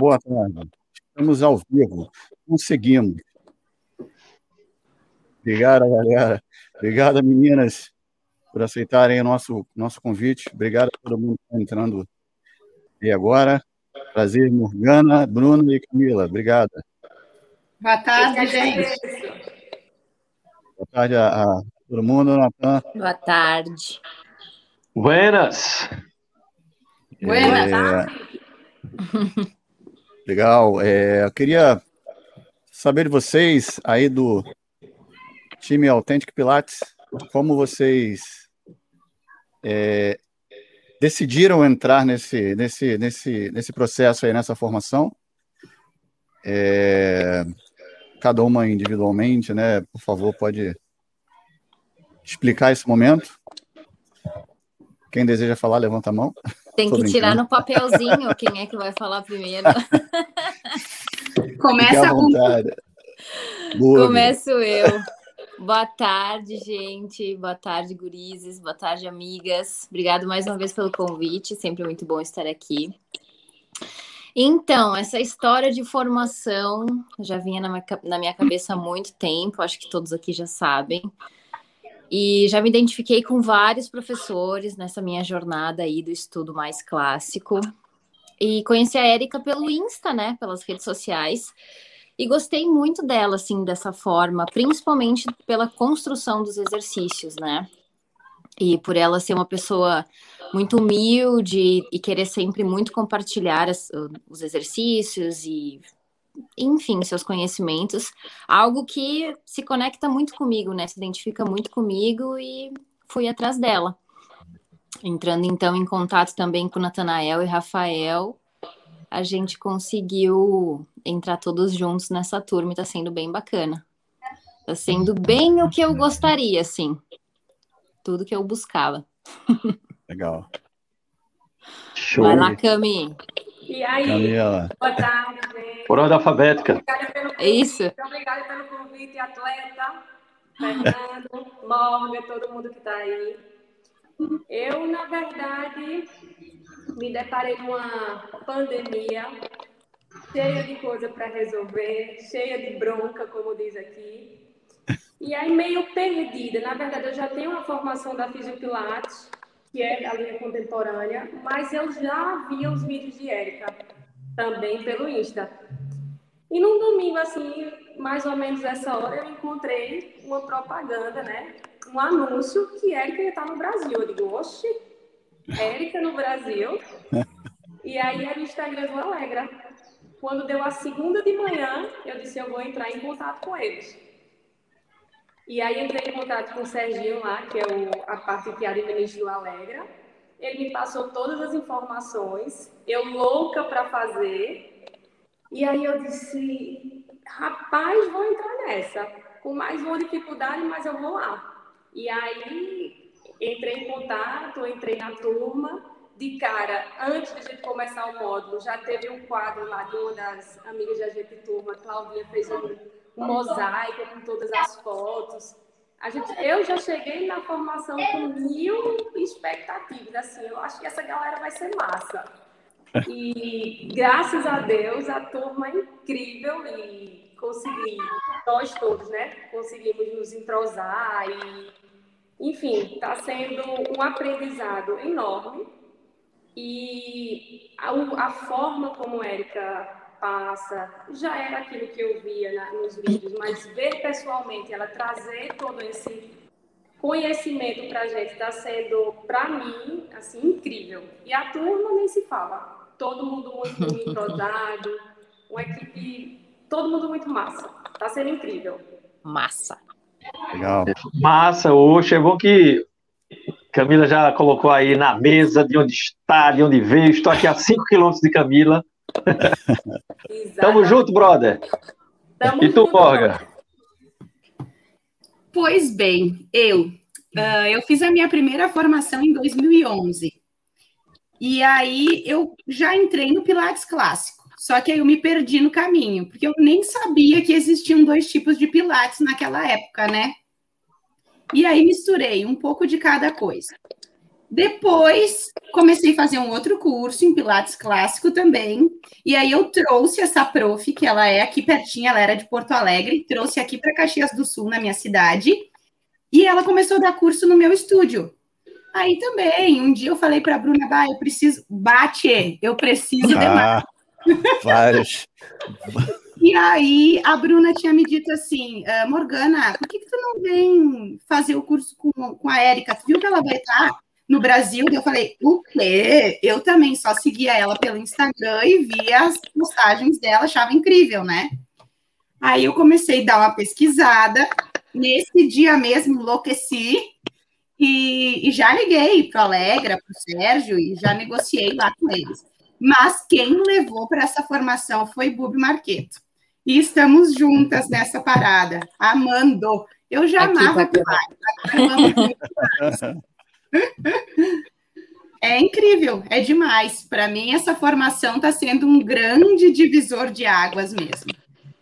Boa tarde. Estamos ao vivo. Conseguimos. Obrigado, galera. Obrigado, meninas, por aceitarem o nosso, nosso convite. Obrigado a todo mundo que está entrando aí agora. Prazer, Morgana, Bruno e Camila. Obrigada. Boa tarde, gente. Boa tarde a, a todo mundo, Natan. Boa tarde. Buenas. Buenas. É... Legal. É, eu queria saber de vocês aí do time Authentic Pilates, como vocês é, decidiram entrar nesse, nesse, nesse, nesse processo aí, nessa formação. É, cada uma individualmente, né? Por favor, pode explicar esse momento. Quem deseja falar, levanta a mão. Tem que tirar no papelzinho quem é que vai falar primeiro. Começa com. Começo eu. Boa tarde, gente. Boa tarde, gurizes. Boa tarde, amigas. Obrigado mais uma vez pelo convite. Sempre muito bom estar aqui. Então, essa história de formação já vinha na minha, na minha cabeça há muito tempo, acho que todos aqui já sabem. E já me identifiquei com vários professores nessa minha jornada aí do estudo mais clássico. E conheci a Érica pelo Insta, né? Pelas redes sociais. E gostei muito dela, assim, dessa forma, principalmente pela construção dos exercícios, né? E por ela ser uma pessoa muito humilde e querer sempre muito compartilhar as, os exercícios e enfim, seus conhecimentos, algo que se conecta muito comigo, né? Se identifica muito comigo e fui atrás dela. Entrando então em contato também com Natanael e Rafael, a gente conseguiu entrar todos juntos nessa turma e tá sendo bem bacana. Tá sendo bem o que eu gostaria, assim. Tudo que eu buscava. Legal. Show. Vai lá, Cami. E aí, Camila. boa tarde, gente. Por ordem alfabética. Obrigada pelo convite. Isso. Muito obrigada pelo convite, atleta, Fernando, Morgan, todo mundo que está aí. Eu, na verdade, me deparei com uma pandemia cheia de coisa para resolver, cheia de bronca, como diz aqui. E aí, meio perdida. Na verdade, eu já tenho uma formação da Fisiopilates, que é a linha contemporânea, mas eu já via os vídeos de Érica, também pelo Insta. E num domingo, assim, mais ou menos essa hora, eu encontrei uma propaganda, né? Um anúncio que Érica estar no Brasil. Eu digo, oxe, Érica no Brasil. E aí era o Instagram do Alegra. Quando deu a segunda de manhã, eu disse, eu vou entrar em contato com eles. E aí entrei em contato com o Serginho lá, que é o, a parte que administra o Alegra. Ele me passou todas as informações, eu louca para fazer. E aí eu disse, rapaz, vou entrar nessa. Com mais uma dificuldade, mas eu vou lá. E aí entrei em contato, entrei na turma. De cara, antes de a gente começar o módulo, já teve um quadro lá de uma das amigas da gente turma, Claudinha, fez um um mosaico com todas as fotos. A gente, eu já cheguei na formação com mil expectativas. Assim, eu acho que essa galera vai ser massa. E graças a Deus a turma é incrível e consegui, nós todos, né? Conseguimos nos entrosar e, enfim, está sendo um aprendizado enorme. E a, a forma como Érica passa, já era aquilo que eu via na, nos vídeos, mas ver pessoalmente, ela trazer todo esse conhecimento para a gente está sendo, para mim, assim, incrível. E a turma nem se fala. Todo mundo muito entrosado, uma equipe, todo mundo muito massa. Está sendo incrível. Massa. Legal. Massa, oxe, é bom que Camila já colocou aí na mesa de onde está, de onde veio. Estou aqui a 5 quilômetros de Camila. Tamo junto, brother. Tamo e tu, Morgan? Pois bem, eu, uh, eu fiz a minha primeira formação em 2011. E aí eu já entrei no Pilates clássico. Só que aí eu me perdi no caminho, porque eu nem sabia que existiam dois tipos de Pilates naquela época, né? E aí misturei um pouco de cada coisa. Depois, comecei a fazer um outro curso em Pilates clássico também. E aí eu trouxe essa prof, que ela é aqui pertinho, ela era de Porto Alegre, trouxe aqui para Caxias do Sul, na minha cidade. E ela começou a dar curso no meu estúdio. Aí também, um dia eu falei para a Bruna, bah, eu preciso, bate, eu preciso ah, de mais. Vários. E aí a Bruna tinha me dito assim, uh, Morgana, por que, que tu não vem fazer o curso com, com a Érica? Tu viu que ela vai estar no Brasil? Eu falei, o quê? Eu também só seguia ela pelo Instagram e via as postagens dela, achava incrível, né? Aí eu comecei a dar uma pesquisada. Nesse dia mesmo, enlouqueci e, e já liguei para o Alegra, para o Sérgio e já negociei lá com eles. Mas quem levou para essa formação foi Bubi Marqueto. E estamos juntas nessa parada, amando. Eu já Aqui amava demais. É incrível, é demais. Para mim, essa formação está sendo um grande divisor de águas mesmo.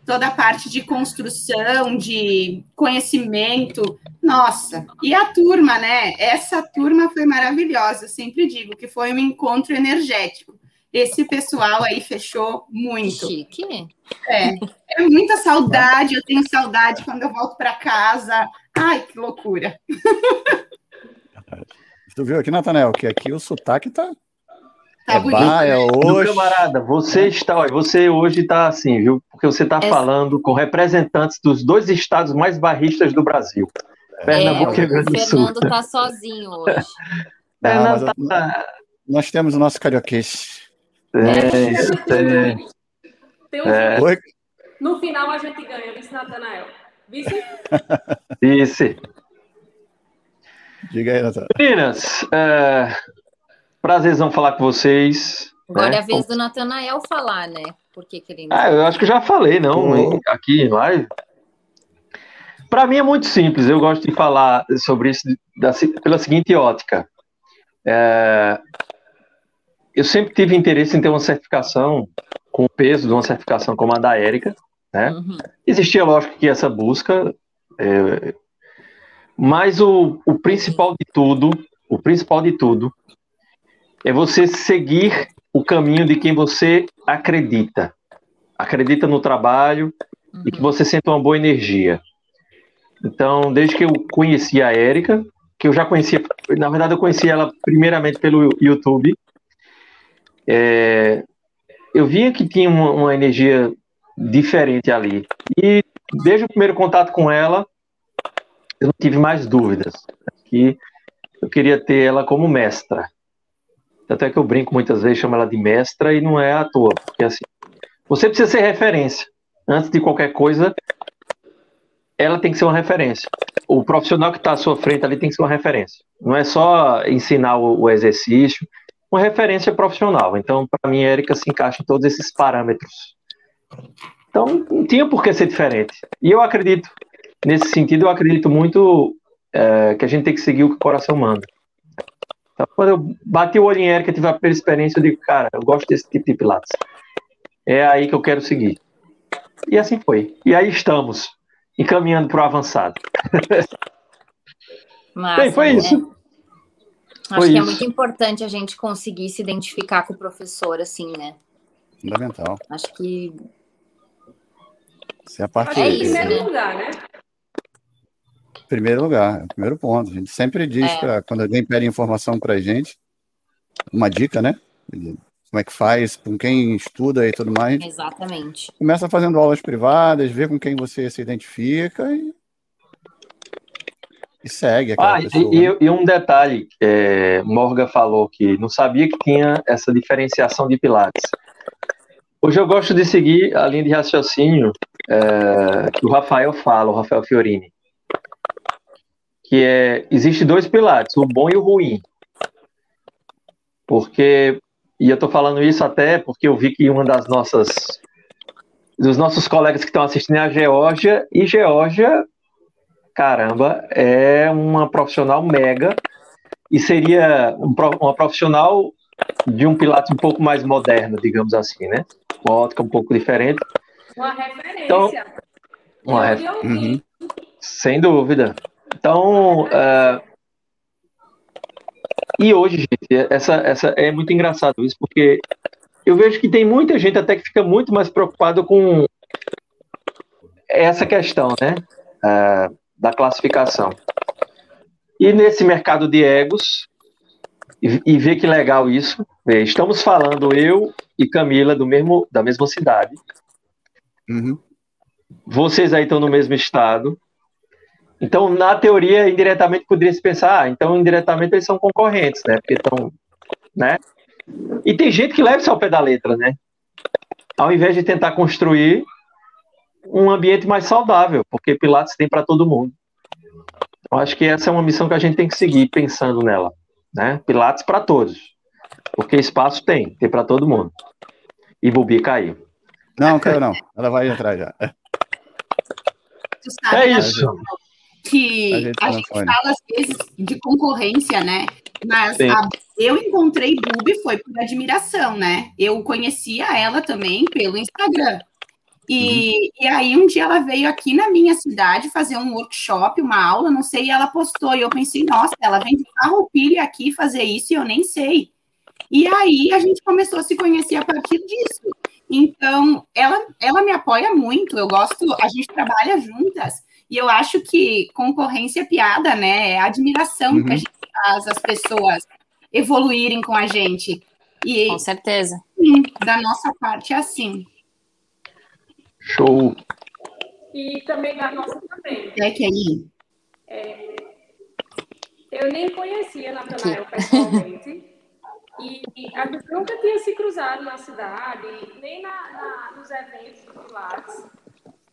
Toda a parte de construção, de conhecimento, nossa. E a turma, né? Essa turma foi maravilhosa. Eu sempre digo que foi um encontro energético esse pessoal aí fechou muito. Chique. É, é muita saudade, eu tenho saudade quando eu volto para casa. Ai, que loucura. Tu viu aqui, Natanel, que aqui o sotaque tá. Tá é bonito. Bah, é hoje. camarada, você está, você hoje está assim, viu? Porque você está é... falando com representantes dos dois estados mais barristas do Brasil. Pernambuco é, e Rio Grande do Sul. O Fernando está sozinho hoje. Não, tá... Nós temos o nosso carioquês. Tem um é. No final a gente ganha, vice Natanael. Vice? Vice. Diga aí, Natanael. Meninas, é, prazerzão falar com vocês. Agora né? é a vez do Natanael falar, né? Por que, que ele. Ah, eu acho que já falei, não, aqui em live. Para mim é muito simples, eu gosto de falar sobre isso da, pela seguinte ótica. É, eu sempre tive interesse em ter uma certificação com o peso de uma certificação como a da Érica, né? Uhum. Existia, lógico, que essa busca, é, mas o, o principal de tudo, o principal de tudo, é você seguir o caminho de quem você acredita. Acredita no trabalho uhum. e que você sente uma boa energia. Então, desde que eu conheci a Érica, que eu já conhecia, na verdade eu conheci ela primeiramente pelo YouTube, é, eu via que tinha uma, uma, energia diferente ali. E desde o primeiro contato com ela, eu não tive mais dúvidas que eu queria ter ela como mestra. Até que eu brinco muitas vezes, chamo ela de mestra e não é à toa, porque assim, você precisa ser referência. Antes de qualquer coisa, ela tem que ser uma referência. O profissional que está à sua frente ali tem que ser uma referência. Não é só ensinar o, o exercício, uma referência profissional. Então, para mim, a Erika se encaixa em todos esses parâmetros. Então, não tinha por que ser diferente. E eu acredito, nesse sentido, eu acredito muito é, que a gente tem que seguir o que o coração manda. Então, quando eu bati o olho em Erika, tive a primeira experiência, eu digo, cara, eu gosto desse tipo de pilates. É aí que eu quero seguir. E assim foi. E aí estamos, encaminhando para o avançado. Massa, Bem, foi né? isso. Acho Foi que é isso. é muito importante a gente conseguir se identificar com o professor, assim, né? Fundamental. Acho que. Isso é a parte. É isso, primeiro né? lugar, né? Primeiro lugar, é o primeiro ponto. A gente sempre diz, é. Pra, quando alguém pede informação para a gente, uma dica, né? Como é que faz, com quem estuda e tudo mais. Exatamente. Começa fazendo aulas privadas, vê com quem você se identifica e e segue ah, pessoa, e, né? e, um detalhe, é, Morga falou que não sabia que tinha essa diferenciação de pilates. Hoje eu gosto de seguir a linha de raciocínio é, que o Rafael fala, o Rafael Fiorini, que é, existe dois pilates, o bom e o ruim. Porque, e eu estou falando isso até porque eu vi que uma das nossas, dos nossos colegas que estão assistindo é a Geórgia, e Geórgia caramba, é uma profissional mega e seria uma profissional de um pilates um pouco mais moderno, digamos assim, né? Uma ótica um pouco diferente. Uma referência. Então, uma ref... uhum. Sem dúvida. Então, uh, e hoje, gente, essa, essa é muito engraçado isso, porque eu vejo que tem muita gente até que fica muito mais preocupado com essa questão, né? Uh, da classificação. E nesse mercado de egos, e, e ver que legal isso, estamos falando eu e Camila do mesmo, da mesma cidade. Uhum. Vocês aí estão no mesmo estado. Então, na teoria, indiretamente poderia se pensar, ah, então indiretamente eles são concorrentes, né? Porque estão, né? E tem gente que leva isso ao pé da letra, né? Ao invés de tentar construir um ambiente mais saudável, porque Pilates tem para todo mundo. Eu acho que essa é uma missão que a gente tem que seguir pensando nela, né? Pilates para todos, porque espaço tem, tem para todo mundo. E Bubi caiu. Não, caiu não. Ela vai entrar já. é isso. Que a gente, a gente fala às vezes de concorrência, né? Mas a, eu encontrei Bubi foi por admiração, né? Eu conhecia ela também pelo Instagram. E, uhum. e aí um dia ela veio aqui na minha cidade fazer um workshop, uma aula, não sei, e ela postou, e eu pensei, nossa, ela vem de Farroupilha aqui fazer isso e eu nem sei. E aí a gente começou a se conhecer a partir disso. Então, ela, ela me apoia muito, eu gosto, a gente trabalha juntas, e eu acho que concorrência é piada, né? É admiração uhum. que a gente faz as pessoas evoluírem com a gente. E, com certeza. Sim, da nossa parte é assim. Show. E também da nossa também. É que aí. É, eu nem conhecia Natanael pessoalmente. E, e, a gente nunca tinha se cruzado na cidade, nem na, na, nos eventos do Pilates.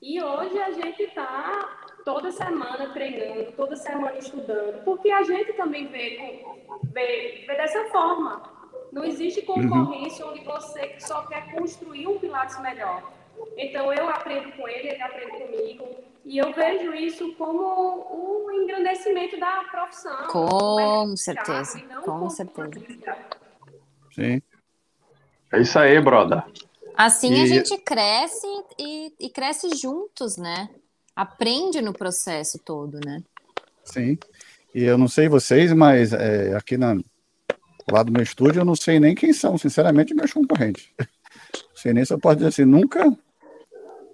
E hoje a gente está toda semana treinando, toda semana estudando, porque a gente também vê, vê, vê dessa forma. Não existe concorrência uhum. onde você só quer construir um Pilates melhor. Então eu aprendo com ele, ele aprende comigo. E eu vejo isso como um engrandecimento da profissão. Com certeza, com certeza. Sim. É isso aí, brother. Assim e... a gente cresce e, e, cresce juntos, né? Aprende no processo todo, né? Sim. E eu não sei vocês, mas é, aqui na, lá do meu estúdio eu não sei nem quem são, sinceramente, meus concorrentes. Não sei nem se eu posso dizer assim, nunca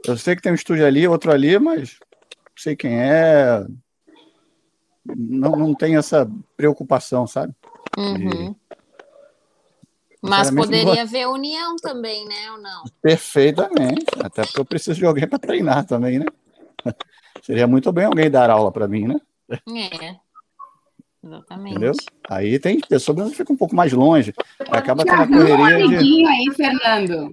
eu sei que tem um estúdio ali, outro ali, mas não sei quem é. Não, não tem essa preocupação, sabe? Uhum. Mas poderia haver união também, né? Ou não? Perfeitamente. Até porque eu preciso de alguém para treinar também, né? Seria muito bem alguém dar aula para mim, né? É. Exatamente. Entendeu? Aí tem pessoas que ficam um pouco mais longe. Acaba tendo a correria. Um amiguinho de... aí, Fernando.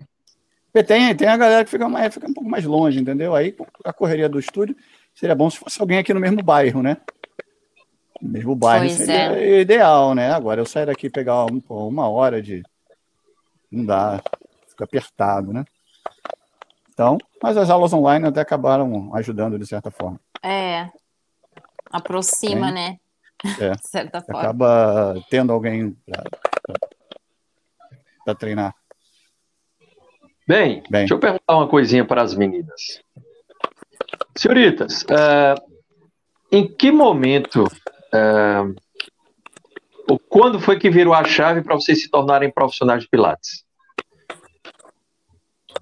Tem, tem a galera que fica, mais, fica um pouco mais longe, entendeu? Aí a correria do estúdio seria bom se fosse alguém aqui no mesmo bairro, né? No mesmo bairro pois seria é. ideal, né? Agora eu sair daqui e pegar uma, uma hora de. Não dá, fica apertado, né? Então, mas as aulas online até acabaram ajudando de certa forma. É. Aproxima, né? É. de certa forma. Acaba tendo alguém para treinar. Bem, Bem, deixa eu perguntar uma coisinha para as meninas. Senhoritas, uh, em que momento, uh, ou quando foi que virou a chave para vocês se tornarem profissionais de Pilates?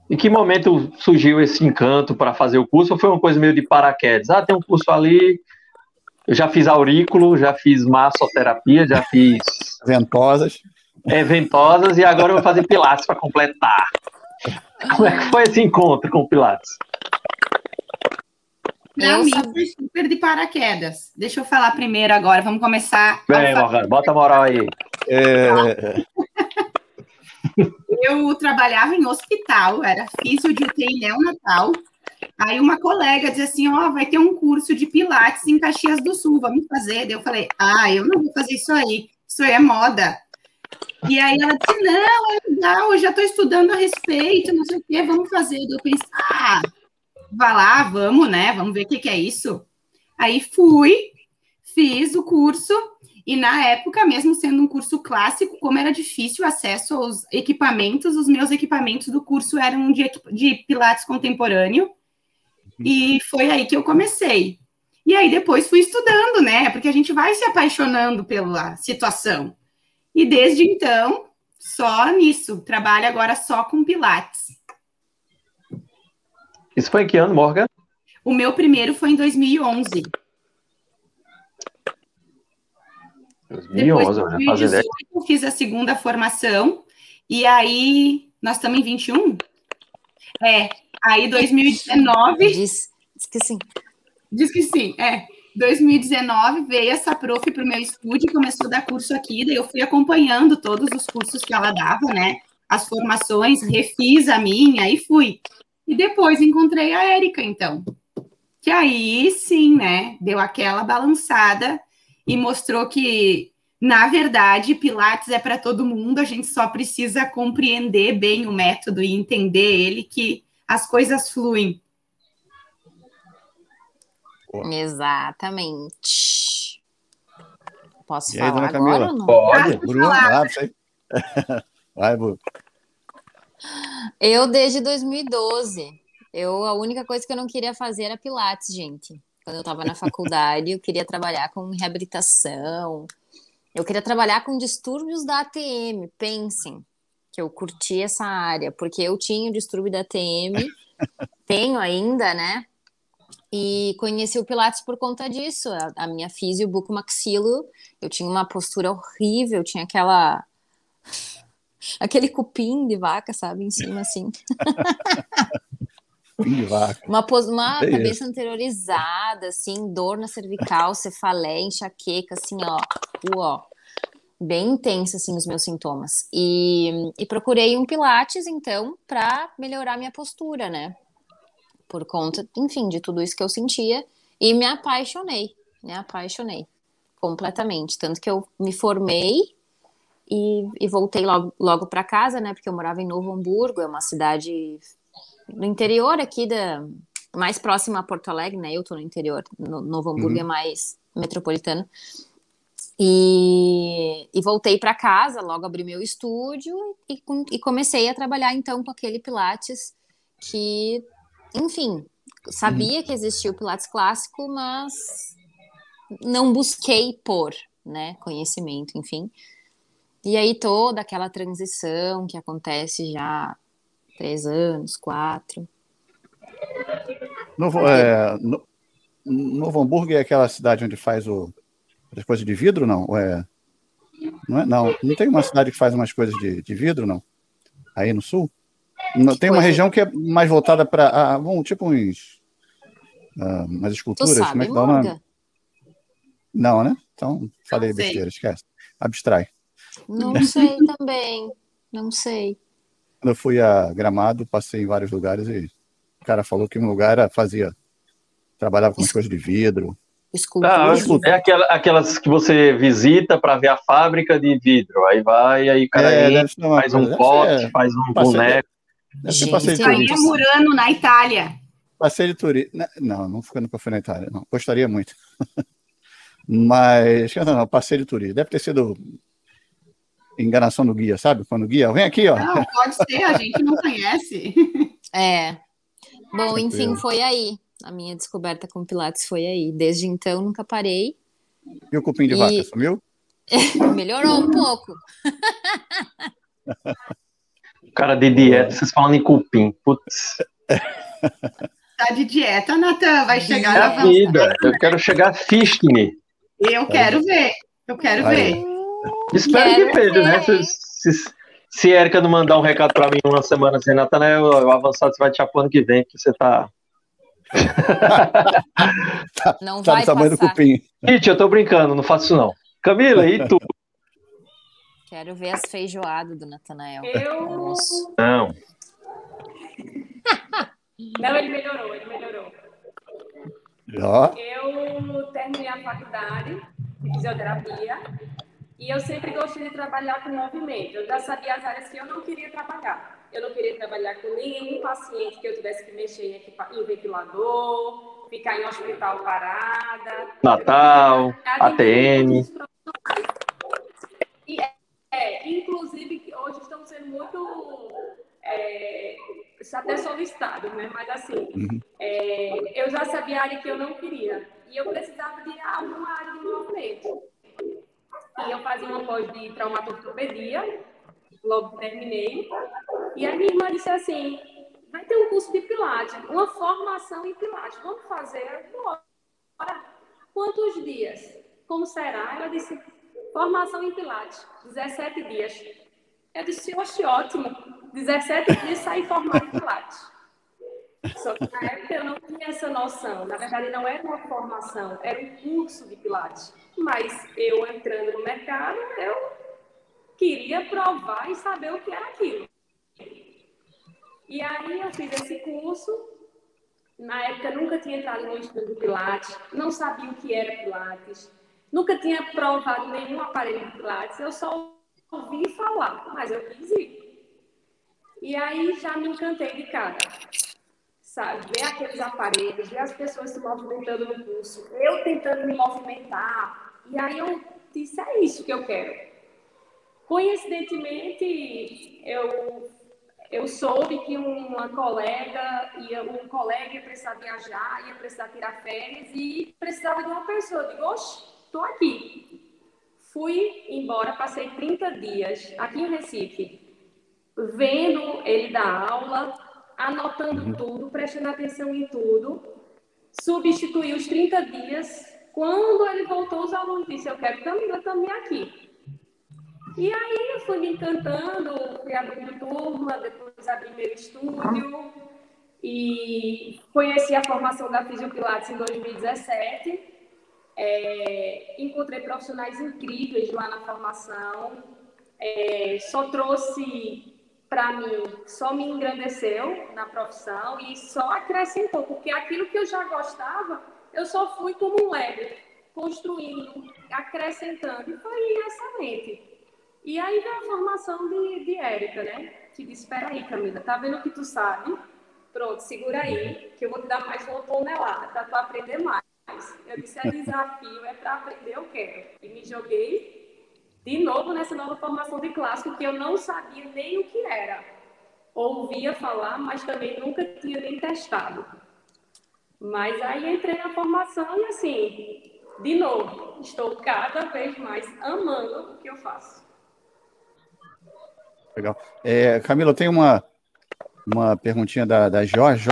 Em que momento surgiu esse encanto para fazer o curso? Ou foi uma coisa meio de paraquedas? Ah, tem um curso ali, eu já fiz aurículo, já fiz massoterapia, já fiz. Ventosas. É, ventosas, e agora eu vou fazer Pilates para completar. Como é que foi esse encontro com o Pilates? Pra mim foi super de paraquedas. Deixa eu falar primeiro agora, vamos começar. Bem, Morgana, bota a moral aí. É... eu trabalhava em hospital, era físio de UTI neonatal. Aí uma colega dizia assim, ó, oh, vai ter um curso de pilates em Caxias do Sul, vamos fazer. Daí eu falei, ah, eu não vou fazer isso aí, isso aí é moda. E aí ela disse, não, é legal, eu já estou estudando a respeito, não sei o quê, vamos fazer. Eu pensei, ah, vá lá, vamos, né? Vamos ver o que, que é isso. Aí fui, fiz o curso, e na época, mesmo sendo um curso clássico, como era difícil o acesso aos equipamentos, os meus equipamentos do curso eram de, de Pilates contemporâneo, e foi aí que eu comecei. E aí depois fui estudando, né? Porque a gente vai se apaixonando pela situação. E desde então, só nisso. Trabalho agora só com Pilates. Isso foi em que ano, Morgan? O meu primeiro foi em 2011. 2011, Depois, em 2018, eu fiz a segunda formação. E aí, nós estamos em 21? É, aí 2019... Diz, diz que sim. Diz que sim, é. 2019 veio essa prof para o meu estúdio, começou a dar curso aqui, daí eu fui acompanhando todos os cursos que ela dava, né? As formações, refiz a minha e fui. E depois encontrei a Érica, então. Que aí sim, né? Deu aquela balançada e mostrou que, na verdade, Pilates é para todo mundo, a gente só precisa compreender bem o método e entender ele, que as coisas fluem. Exatamente. Posso E aí, falar dona Camila? agora ou não? Pode. Bruno, ah, sei. Vai, Bu. Eu desde 2012. Eu, a única coisa que eu não queria fazer era Pilates, gente. Quando eu estava na faculdade, eu queria trabalhar com reabilitação. Eu queria trabalhar com distúrbios da ATM. Pensem que eu curti essa área, porque eu tinha o distúrbio da ATM, tenho ainda, né? E conheci o Pilates por conta disso. A, a minha físio bucomaxilo, eu tinha uma postura horrível, tinha aquela aquele cupim de vaca, sabe, em cima assim. Fim de vaca. Uma, pos- uma É cabeça anteriorizada, assim, dor na cervical, cefaleia, enxaqueca, assim, ó, ó, bem intensa, assim, os meus sintomas. E, e procurei um Pilates, então, para melhorar minha postura, né? Por conta, enfim, de tudo isso que eu sentia. E me apaixonei, me apaixonei completamente. Tanto que eu me formei e, e voltei logo, logo para casa, né? Porque eu morava em Novo Hamburgo, é uma cidade no interior aqui da mais próxima a Porto Alegre, né? Eu tô no interior, no, Novo Hamburgo Uhum. é mais metropolitano. E, e voltei para casa, logo abri meu estúdio e, e comecei a trabalhar então com aquele Pilates que, enfim, sabia que existia o Pilates clássico, mas não busquei por, né, conhecimento, enfim. E aí toda aquela transição que acontece já três anos, quatro. Novo, é, no, Novo Hamburgo é aquela cidade onde faz o, as coisas de vidro, não? É, não, é? Não, não tem uma cidade que faz umas coisas de, de vidro, não? Aí no sul? Não, tem uma região que é mais voltada para. Ah, bom, tipo uns. ah, umas Tu esculturas. como é sabe, que dá o nome? Não, né? Então, falei besteira, esquece. Abstrai. Não sei também. Não sei. Quando eu fui a Gramado, passei em vários lugares e o cara falou que um lugar era, fazia. Trabalhava com as coisas de vidro. Escultura. Ah, é aquela, aquelas que você visita para ver a fábrica de vidro. Aí vai, aí o cara É, entra, faz coisa, um pote, ser- faz um Passei- boneco. Ser Gente, passeio de Isso aí turista. é Murano, na Itália. Passeio de turismo. Não, não ficando nunca fui na Itália, não. Gostaria muito. Mas, não, não, passeio de turismo. Deve ter sido enganação do guia, sabe? Quando o guia, vem aqui, ó. Não, pode ser, a gente não conhece. É. Bom, enfim, foi aí. A minha descoberta com Pilates foi aí. Desde então, nunca parei. E o cupim de E- vaca, sumiu? Melhorou um pouco. Cara de dieta, vocês falando em cupim. Putz, Tá de dieta, Natan, vai chegar é na vida. Eu quero chegar fitness. Eu quero ver. Eu quero Aí. ver. Espero Quero que veja, né? Se, se, se Erika não mandar um recado pra mim uma semana assim, Natanael, o avançado você vai te pro ano que vem, que você tá. Não Tá vai do tamanho do passar. cupim. Gente, eu tô brincando, não faço isso não. Camila, e tu? Quero ver as feijoadas do Natanael. Eu. Não. Não, ele melhorou, ele melhorou. Ó, Eu terminei a faculdade de fisioterapia e eu sempre gostei de trabalhar com movimento. Eu já sabia as áreas que eu não queria trabalhar. Eu não queria trabalhar com nenhum paciente que eu tivesse que mexer em, em ventilador, ficar em hospital parada. Natal, ATM. E é, inclusive, hoje estão sendo muito. É, até solicitados, né? Mas assim, Uhum. é, eu já sabia a área que eu não queria. E eu precisava de alguma área de movimento. E eu fazia uma pós de traumatologia, logo terminei. E a minha irmã disse assim: vai ter um curso de Pilates, uma formação em Pilates. Vamos fazer? Bora. Quantos dias? Como será? Ela disse: formação em Pilates, 17 dias. Eu disse: oxe, ótimo, 17 dias sair formado em Pilates. Só que na época eu não tinha essa noção. Na verdade, não era uma formação, era um curso de Pilates. Mas eu entrando no mercado, eu queria provar e saber o que era aquilo. E aí eu fiz esse curso. Na época nunca tinha entrado no estudo de Pilates, não sabia o que era Pilates, nunca tinha provado nenhum aparelho de Pilates, eu só ouvi falar, mas eu quis ir. E aí já me encantei de cara sabe? Ver aqueles aparelhos, ver as pessoas se movimentando no curso, eu tentando me movimentar. E aí eu disse, é isso que eu quero. Coincidentemente, eu, eu soube que uma colega, ia, um colega ia precisar viajar, ia precisar tirar férias e precisava de uma pessoa. Eu digo, oxe, estou aqui. Fui embora, passei 30 dias aqui em Recife, vendo ele dar aula, anotando uhum. tudo, prestando atenção em tudo. Substituiu os 30 dias. Quando ele voltou, os alunos disseram, eu quero Camila também aqui. E aí eu fui me encantando, fui abrindo turma, depois abri meu estúdio e conheci a formação da Fisiopilates em 2017. É, encontrei profissionais incríveis lá na formação. É, só trouxe para mim, só me engrandeceu na profissão e só acrescentou, porque aquilo que eu já gostava, eu só fui como um Lego, construindo, acrescentando, e foi excelente. E aí veio a formação de, de Érica, né? Que disse, espera aí, Camila, tá vendo o que tu sabe? Pronto, segura aí, que eu vou te dar mais uma tonelada para tu aprender mais. Eu disse, é desafio, é para aprender, eu quero. E me joguei de novo nessa nova formação de clássico que eu não sabia nem o que era. Ouvia falar, mas também nunca tinha nem testado. Mas aí entrei na formação e assim, de novo, estou cada vez mais amando o que eu faço. Legal. É, Camila, tem uma, uma perguntinha da, da, Jorge,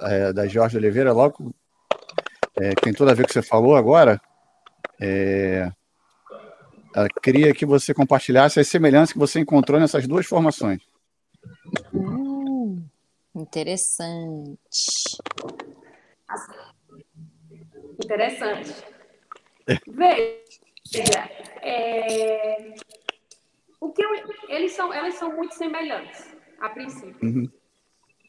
é, da Jorge Oliveira, logo, é, tem tudo a ver com o que você falou agora. É, ela queria que você compartilhasse as semelhanças que você encontrou nessas duas formações. Hum, interessante. Interessante. Veja, é, o que eu, eles são, elas são muito semelhantes, a princípio. Uhum.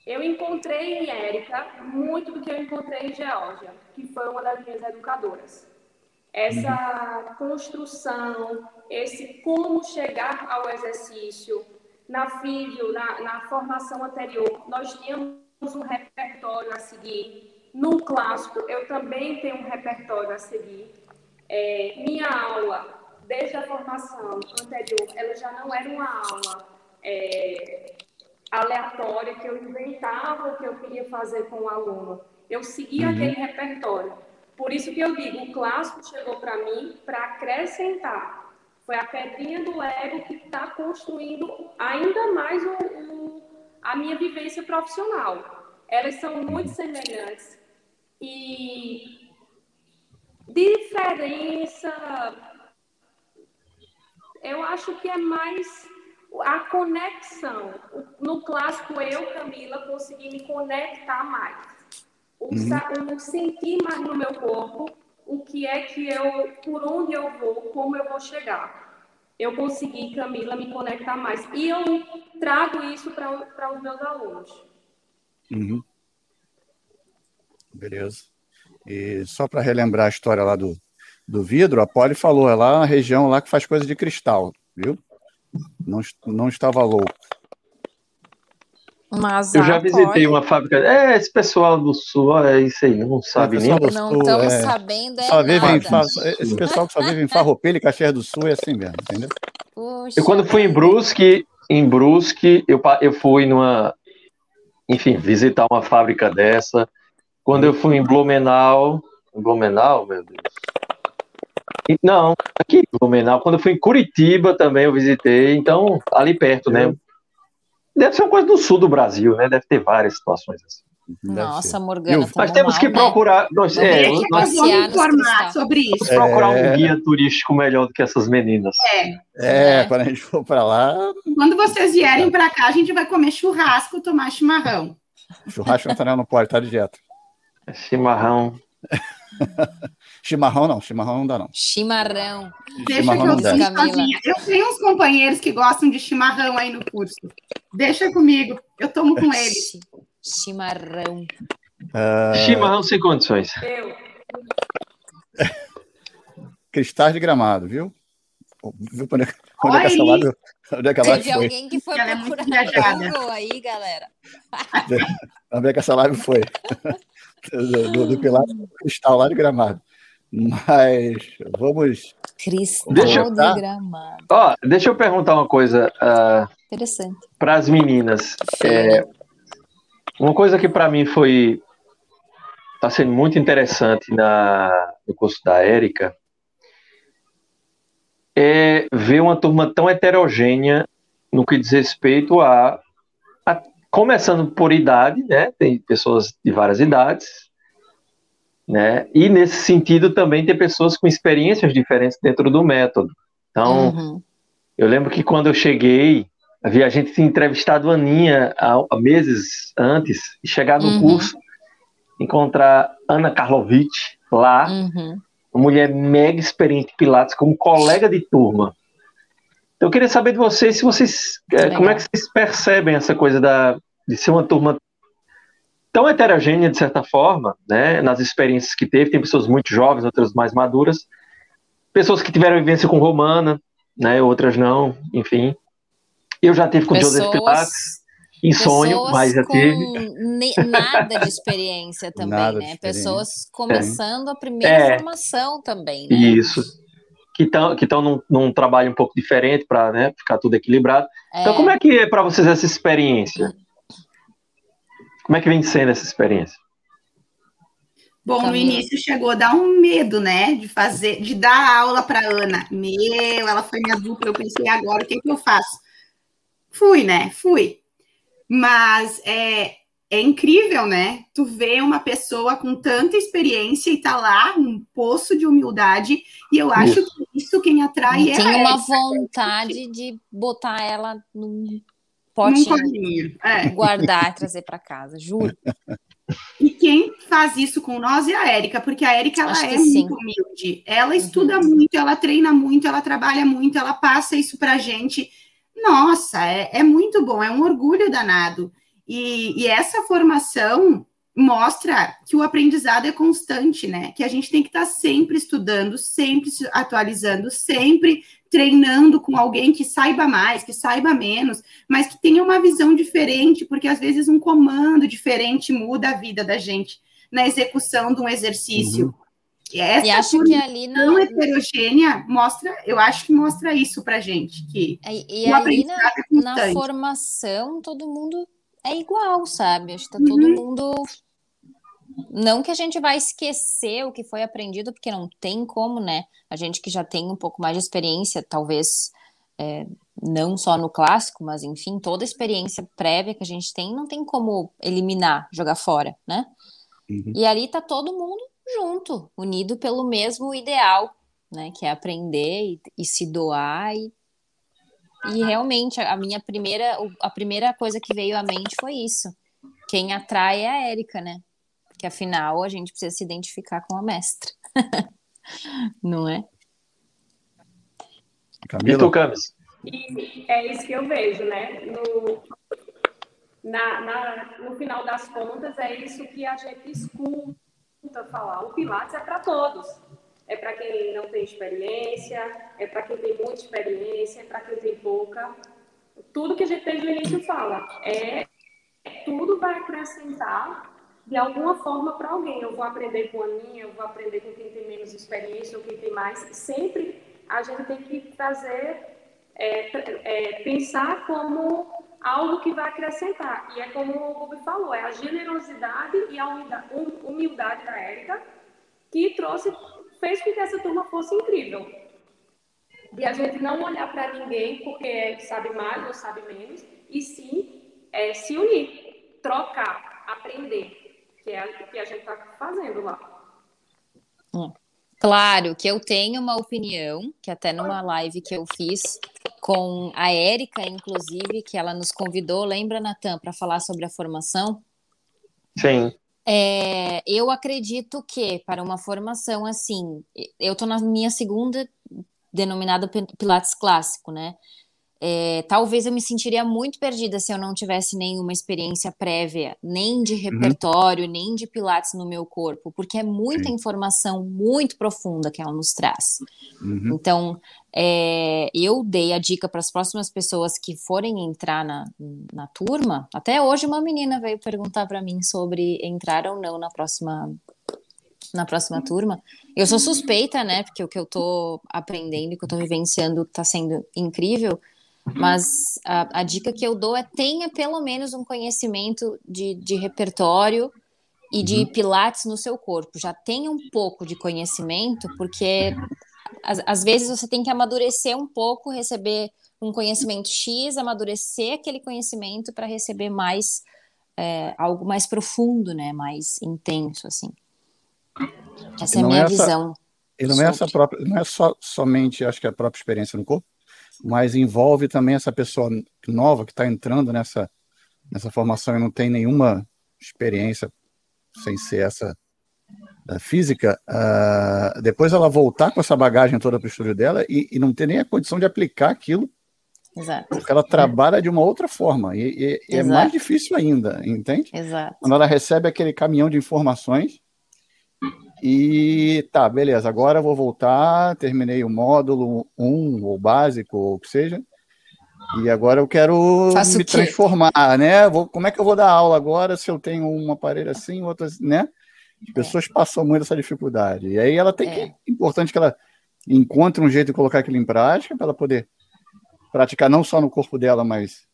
Eu encontrei em Érica muito do que eu encontrei em Geórgia, que foi uma das minhas educadoras essa construção, esse como chegar ao exercício. Na FIVIO, na, na formação anterior, nós tínhamos um repertório a seguir. No clássico, eu também tenho um repertório a seguir. É, minha aula, desde a formação anterior, ela já não era uma aula é, aleatória que eu inventava o que eu queria fazer com o aluno. Eu seguia uhum. aquele repertório. Por isso que eu digo, o clássico chegou para mim para acrescentar. Foi a pedrinha do Lego que está construindo ainda mais o, o, a minha vivência profissional. Elas são muito semelhantes. E diferença, eu acho que é mais a conexão. No clássico, eu, Camila, consegui me conectar mais usar, uhum. sentir mais no meu corpo o que é que eu, por onde eu vou, como eu vou chegar. Eu consegui, Camila, me conectar mais. E eu trago isso para os meus alunos. Uhum. Beleza. E só para relembrar a história lá do, do vidro, a Polly falou, é lá na região lá que faz coisa de cristal, viu? Não, não estava louco. Mas eu já visitei uma fábrica. É, esse pessoal do sul, é isso aí, não sabe nem. Não estão é... sabendo é só vive em, Esse pessoal que só vive em Farroupilha e Caxias do Sul é assim mesmo, entendeu? Puxa. Eu quando fui em Brusque, em Brusque, eu, eu fui numa, enfim, visitar uma fábrica dessa. Quando eu fui em Blumenau, Blumenau, meu Deus. Não, aqui em Blumenau. Quando eu fui em Curitiba também eu visitei, então ali perto, né? Deve ser uma coisa do sul do Brasil, né? Deve ter várias situações assim. Nossa, Morgana. Tá nós temos mal, que né? procurar. Nós, é, nós vamos informar sobre isso. Vamos procurar é... um guia turístico melhor do que essas meninas. É. É, é. quando a gente for para lá. Quando vocês vierem para cá, a gente vai comer churrasco, tomar chimarrão. Churrasco não, não pode, tá de dieta. Chimarrão. chimarrão não, chimarrão não dá não. Chimarrão. Deixa chimarrão que eu sozinha. Eu tenho uns companheiros que gostam de chimarrão aí no curso. Deixa comigo, eu tomo com eles. Chimarrão. Uh... Chimarrão sem condições. Eu. Cristais de gramado, viu? Viu onde, é, onde é que essa live, onde é que a live Teve foi? alguém que foi Ela procurar é Google aí, galera. Onde é que essa live foi? do, do, do Pilar Cristal lá de Gramado. Mas vamos. Cristal deixa, de tá? Gramado. Ó, deixa eu perguntar uma coisa. Uh, Interessante. Para as meninas. É, uma coisa que para mim foi. Está sendo muito interessante na, no curso da Érica é ver uma turma tão heterogênea no que diz respeito a, a começando por idade, né? Tem pessoas de várias idades, né? E nesse sentido também tem pessoas com experiências diferentes dentro do método. Então, uhum. eu lembro que quando eu cheguei, havia a gente tinha entrevistado a Aninha há, há meses antes e chegar no uhum. curso, encontrar Ana Karlovich lá, uhum. uma mulher mega experiente em Pilates, como colega de turma. Eu queria saber de vocês se vocês. É, como é que vocês percebem essa coisa da, de ser uma turma tão heterogênea, de certa forma, né? Nas experiências que teve, tem pessoas muito jovens, outras mais maduras, pessoas que tiveram vivência com Romana, né? Outras não, enfim. Eu já tive com pessoas, Joseph Pilates. Em sonho, mas já teve. Nada de experiência também, nada né? Pessoas começando é. a primeira é. formação também. Né? Isso que estão que estão num, num, trabalho um pouco diferente para né, ficar tudo equilibrado. Então, é. Então, como é que é para vocês essa experiência? Como é que vem sendo essa experiência? Bom, no início chegou a dar um medo, né, de fazer, de dar aula para Ana. Meu, ela foi minha dupla, eu pensei agora o que, que eu faço? Fui, né? Fui. Mas é, é incrível, né? Tu vê uma pessoa com tanta experiência e tá lá, um poço de humildade, e eu acho que isso quem atrai é. Tem uma essa, vontade de botar ela num potinho, é. guardar e trazer para casa, juro. E quem faz isso com nós é a Érica, porque a Érica ela é sim. muito humilde. Ela estuda uhum. muito, ela treina muito, ela trabalha muito, ela passa isso pra gente. Nossa, é, é muito bom, é um orgulho danado. E, e essa formação mostra que o aprendizado é constante, né? Que a gente tem que estar sempre estudando, sempre se atualizando, sempre treinando com alguém que saiba mais, que saiba menos, mas que tenha uma visão diferente, porque às vezes um comando diferente muda a vida da gente na execução de um exercício. Uhum. E, essa e acho que ali na heterogênea mostra, eu acho que mostra isso para gente que e, e ali na, é na formação todo mundo é igual, sabe? Acho que tá uhum. todo mundo. Não que a gente vai esquecer o que foi aprendido, porque não tem como, né? A gente que já tem um pouco mais de experiência, talvez é, não só no clássico, mas enfim, toda a experiência prévia que a gente tem, não tem como eliminar, jogar fora, né? Uhum. E ali tá todo mundo junto, unido pelo mesmo ideal, né? Que é aprender e, e se doar e e realmente, a minha primeira, a primeira coisa que veio à mente foi isso. Quem atrai é a Érica, né? Porque afinal a gente precisa se identificar com a mestra. Não é? Camila. E tu, Camis? E é isso que eu vejo, né? No, na, na, no final das contas, é isso que a gente escuta falar. O Pilates é para todos é para quem não tem experiência, é para quem tem muita experiência, é para quem tem pouca. Tudo que a gente desde o início fala é tudo vai acrescentar de alguma forma para alguém. Eu vou aprender com a minha, eu vou aprender com quem tem menos experiência ou quem tem mais. Sempre a gente tem que trazer, é, é, pensar como algo que vai acrescentar. E é como o Rubi falou, é a generosidade e a humildade, humildade da Érica que trouxe fez com que essa turma fosse incrível. De a gente não olhar para ninguém porque sabe mais ou sabe menos, e sim é, se unir, trocar, aprender, que é o que a gente está fazendo lá. Claro que eu tenho uma opinião, que até numa live que eu fiz com a Érica, inclusive, que ela nos convidou, lembra, Natan, para falar sobre a formação? Sim. É, eu acredito que para uma formação assim, eu estou na minha segunda denominada Pilates clássico, né? É, talvez eu me sentiria muito perdida se eu não tivesse nenhuma experiência prévia, nem de uhum. repertório, uhum. nem de pilates no meu corpo, porque é muita Sim. informação muito profunda que ela nos traz. Uhum. Então, é, eu dei a dica para as próximas pessoas que forem entrar na, na turma. Até hoje, uma menina veio perguntar para mim sobre entrar ou não na próxima na próxima turma. Eu sou suspeita, né? Porque o que eu estou aprendendo, o que eu estou vivenciando está sendo incrível. Mas a, a, dica que eu dou é tenha pelo menos um conhecimento de, de repertório e de uhum. pilates no seu corpo. Já tenha um pouco de conhecimento, porque às, às vezes você tem que amadurecer um pouco, receber um conhecimento X, amadurecer aquele conhecimento para receber mais é, algo mais profundo, né? Mais intenso, assim. Essa é a minha é essa, visão. E não é essa própria, não é só somente, acho que a própria experiência no corpo, mas envolve também essa pessoa nova que está entrando nessa, nessa formação e não tem nenhuma experiência sem ser essa da física, uh, depois ela voltar com essa bagagem toda para o estúdio dela e, e, não ter nem a condição de aplicar aquilo, Exato. porque ela trabalha de uma outra forma e, e é mais difícil ainda, entende? Exato. Quando ela recebe aquele caminhão de informações e tá, beleza, agora eu vou voltar, terminei o módulo 1 ou básico, ou o que seja, e agora eu quero Faço me transformar, né? Vou, como é que eu vou dar aula agora se eu tenho um aparelho assim, outro assim, né? As é. pessoas é. passam muito essa dificuldade. E aí ela tem é. que. É importante que ela encontre um jeito de colocar aquilo em prática para ela poder praticar não só no corpo dela, mas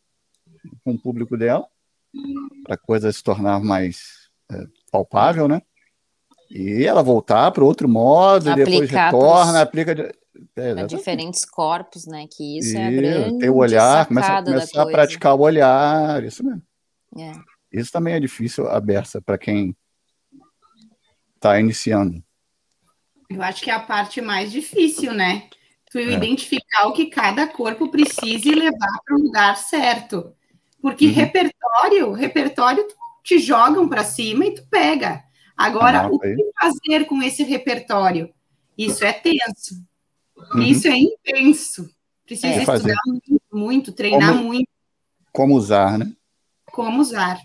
com o público dela, para a coisa se tornar mais é, palpável, né? E ela voltar para outro modo, Aplicar depois retorna, pros... aplica. De... É, diferentes corpos, né? Que isso e, é a grande ter o olhar, começa, começar a praticar o olhar, isso mesmo. É. Isso também é difícil a berça para quem está iniciando. Eu acho que é a parte mais difícil, né? Tu é. identificar o que cada corpo precisa e levar para o lugar certo. Porque uhum. repertório, repertório te jogam para cima e tu pega. Agora, o que fazer com esse repertório? Isso é tenso. Uhum. Isso é intenso. Precisa é, estudar muito, muito, treinar como, muito. Como usar, né? Como usar.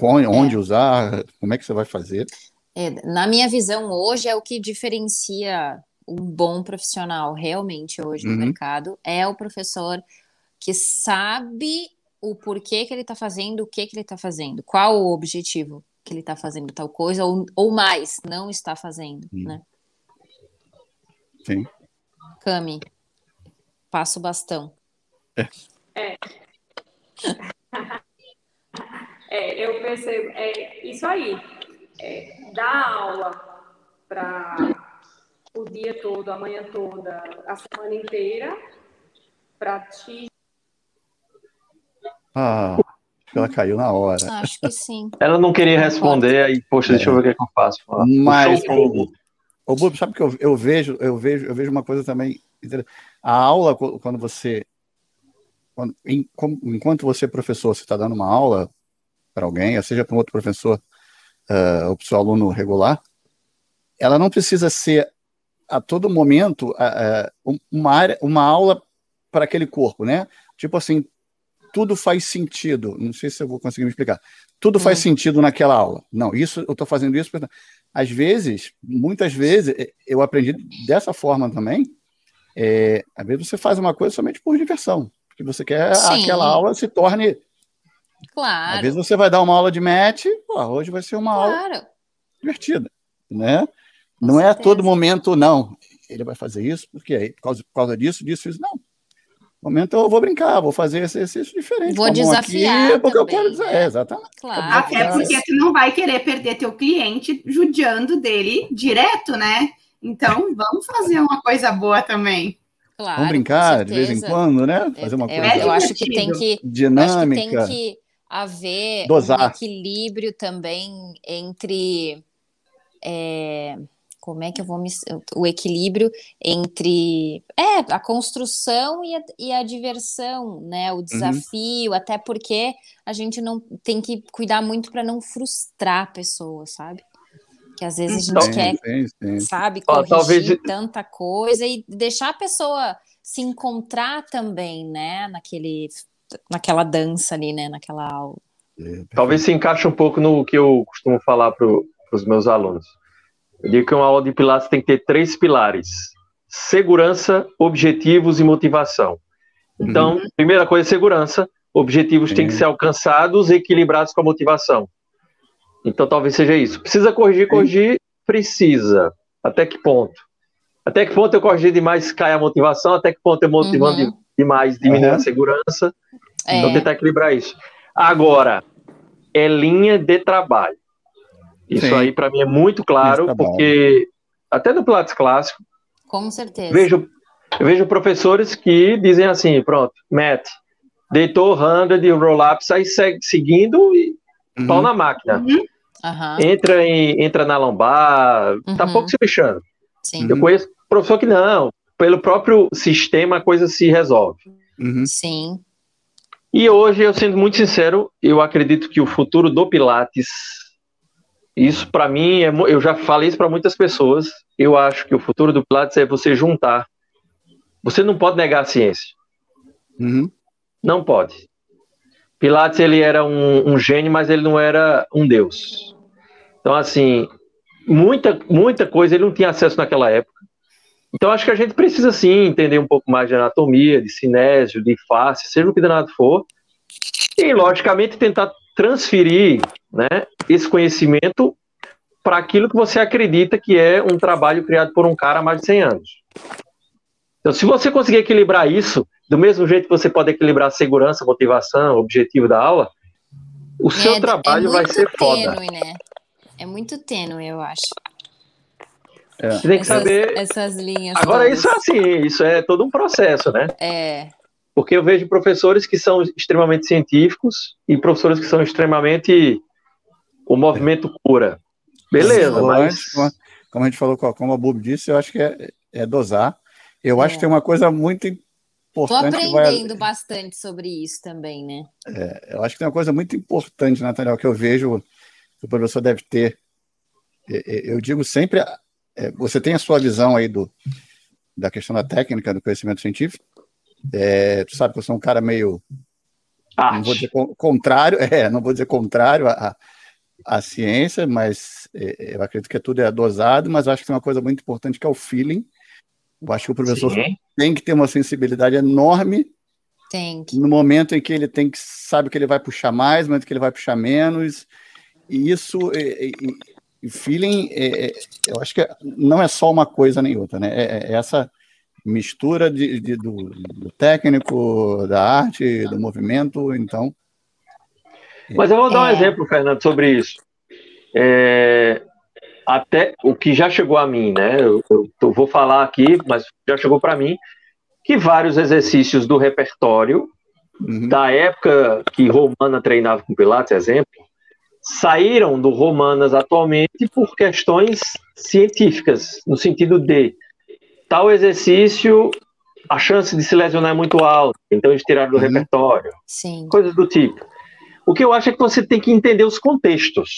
Onde é. usar? Como é que você vai fazer? É, na minha visão, hoje é o que diferencia um bom profissional realmente hoje uhum. no mercado é o professor que sabe o porquê que ele está fazendo, o que que ele está fazendo, qual o objetivo que ele está fazendo tal coisa, ou, ou mais, não está fazendo, Sim. né? Sim. Cami, passa o bastão. É. É, é eu percebo, é isso aí, é, dar aula para o dia todo, a manhã toda, a semana inteira, para ti. Ah ela caiu na hora. Acho que sim. Ela não queria responder, aí, poxa, deixa eu ver o que, é que eu faço. Mas, o, o sabe que eu, eu, vejo, eu vejo, eu vejo uma coisa também. A aula, quando você. Quando, em, enquanto você, professor, você está dando uma aula para alguém, seja para um outro professor, uh, ou para o seu aluno regular, ela não precisa ser a todo momento uh, uma, área, uma aula para aquele corpo, né? Tipo assim, tudo faz sentido. Não sei se eu vou conseguir me explicar. Tudo faz hum. sentido naquela aula. Não, isso eu estou fazendo isso. Porque... Às vezes, muitas vezes, eu aprendi dessa forma também. É, às vezes você faz uma coisa somente por diversão, porque você quer Sim. aquela aula se torne. Claro. Às vezes você vai dar uma aula de match, pô, hoje vai ser uma claro. aula divertida, né? Com não certeza. é a todo momento, não. Ele vai fazer isso porque por causa, por causa disso, disso, isso. Não momento eu vou brincar, vou fazer exercício diferente. Vou desafiar aqui, porque também, eu quero dizer, né? é, exatamente. Claro. Até porque tu não vai querer perder teu cliente judiando dele direto, né? Então, vamos fazer uma coisa boa também. Claro, Vamos brincar de vez em quando, né? Fazer uma É, coisa eu acho que tem que, eu acho que dinâmica. tem que haver Dosar. um equilíbrio também entre é, como é que eu vou me o equilíbrio entre é a construção e a, e a diversão, né? Uhum. O desafio, até porque a gente não tem que cuidar muito para não frustrar a pessoa, sabe? Que às vezes a gente Sim, quer sim, sim. sabe, Ó, corrigir talvez- tanta coisa e deixar a pessoa se encontrar também, né, naquele, naquela dança ali, né, naquela aula. Talvez se encaixe um pouco no que eu costumo falar para os meus alunos. Eu digo que uma aula de Pilates tem que ter três pilares: segurança, objetivos e motivação. Então, primeira coisa é segurança. Objetivos têm que ser alcançados, equilibrados com a motivação. Então, talvez seja isso. Precisa corrigir, corrigir? Precisa. Até que ponto? Até que ponto eu corrigir demais cai a motivação? Até que ponto eu motivando Uhum. demais diminui Uhum. a segurança? É, Então, tentar equilibrar isso. Agora, é linha de trabalho. Isso Sim. aí, para mim, é muito claro, trabalho. porque até no Pilates clássico, com certeza. vejo, eu vejo professores que dizem assim: pronto, mete, deitou 100 de roll-ups, aí segue seguindo e Uhum. pau na máquina. Aham, Entra, em, entra na lombar, tá Uhum. pouco se lixando. sim, Eu conheço professor que não, pelo próprio sistema a coisa se resolve. Uhum. sim, E hoje, eu sendo muito sincero, eu acredito que o futuro do Pilates, isso para mim, é, eu já falei isso para muitas pessoas, eu acho que o futuro do Pilates é você juntar. Você não pode negar a ciência, Uhum. não pode. Pilates ele era um, um gênio, mas ele não era um deus. Então assim, muita muita coisa ele não tinha acesso naquela época. Então acho que a gente precisa sim entender um pouco mais de anatomia, de cinésio, de face, seja o que danado for, e logicamente tentar transferir, né, esse conhecimento para aquilo que você acredita que é um trabalho criado por um cara há mais de 100 anos. Então, se você conseguir equilibrar isso, do mesmo jeito que você pode equilibrar segurança, motivação, objetivo da aula, o seu É- trabalho é vai ser foda. tênue, né? É muito tênue, eu acho. Você tem que Essas, saber. essas linhas. Agora, todas. isso é assim, isso é todo um processo, né? É, Porque eu vejo professores que são extremamente científicos e professores que são extremamente o movimento cura. Beleza, mas antes, como- a gente falou, como a Bob disse, eu acho que é, é dosar. Eu É. acho que tem uma coisa muito importante vai, aprendendo bastante sobre isso também, né? eu acho que tem uma coisa muito importante, Nathaniel, que eu vejo que o professor deve ter. E- e- Eu digo sempre, é, você tem a sua visão aí do, da questão da técnica, do conhecimento científico. É, tu sabe que eu sou um cara meio, não vou arte. dizer con- contrário, é, não vou dizer contrário à, à ciência, mas é, eu acredito que tudo é dosado, mas eu acho que tem uma coisa muito importante que é o feeling. Eu acho que o professor Sim. tem que ter uma sensibilidade enorme Tem que. no momento em que ele tem que sabe que ele vai puxar mais, no momento que ele vai puxar menos. E isso, e, e- e feeling, é, é, eu acho que não é só uma coisa nem outra, né? É, é essa mistura de, de- do, do técnico, da arte, do movimento. Então, Mas eu vou dar um É. exemplo, Fernando, sobre isso. É, até o que já chegou a mim, né? Eu, eu- eu vou falar aqui, mas já chegou para mim que vários exercícios do repertório uhum, da época que Romana treinava com Pilates, exemplo, saíram do Romanas atualmente por questões científicas, no sentido de tal exercício, a chance de se lesionar é muito alta, então eles tiraram do Uhum. repertório, Sim. coisas do tipo. O que eu acho é que você tem que entender os contextos.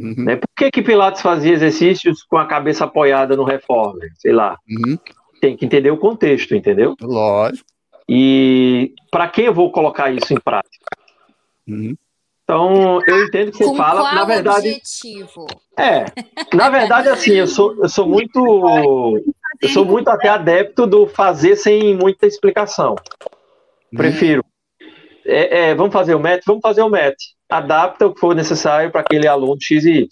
uhum, Né? Por que, que Pilates fazia exercícios com a cabeça apoiada no reformer? Sei lá. uhum, Tem que entender o contexto, entendeu? lógico. E para quem eu vou colocar isso em prática? uhum, Então, eu entendo que você Com fala, qual na verdade, objetivo? é, na verdade assim, eu sou eu sou muito eu sou muito até adepto do fazer sem muita explicação. Prefiro é, é, vamos fazer o MET, vamos fazer o MET. Adapta o que for necessário para aquele aluno X e Y.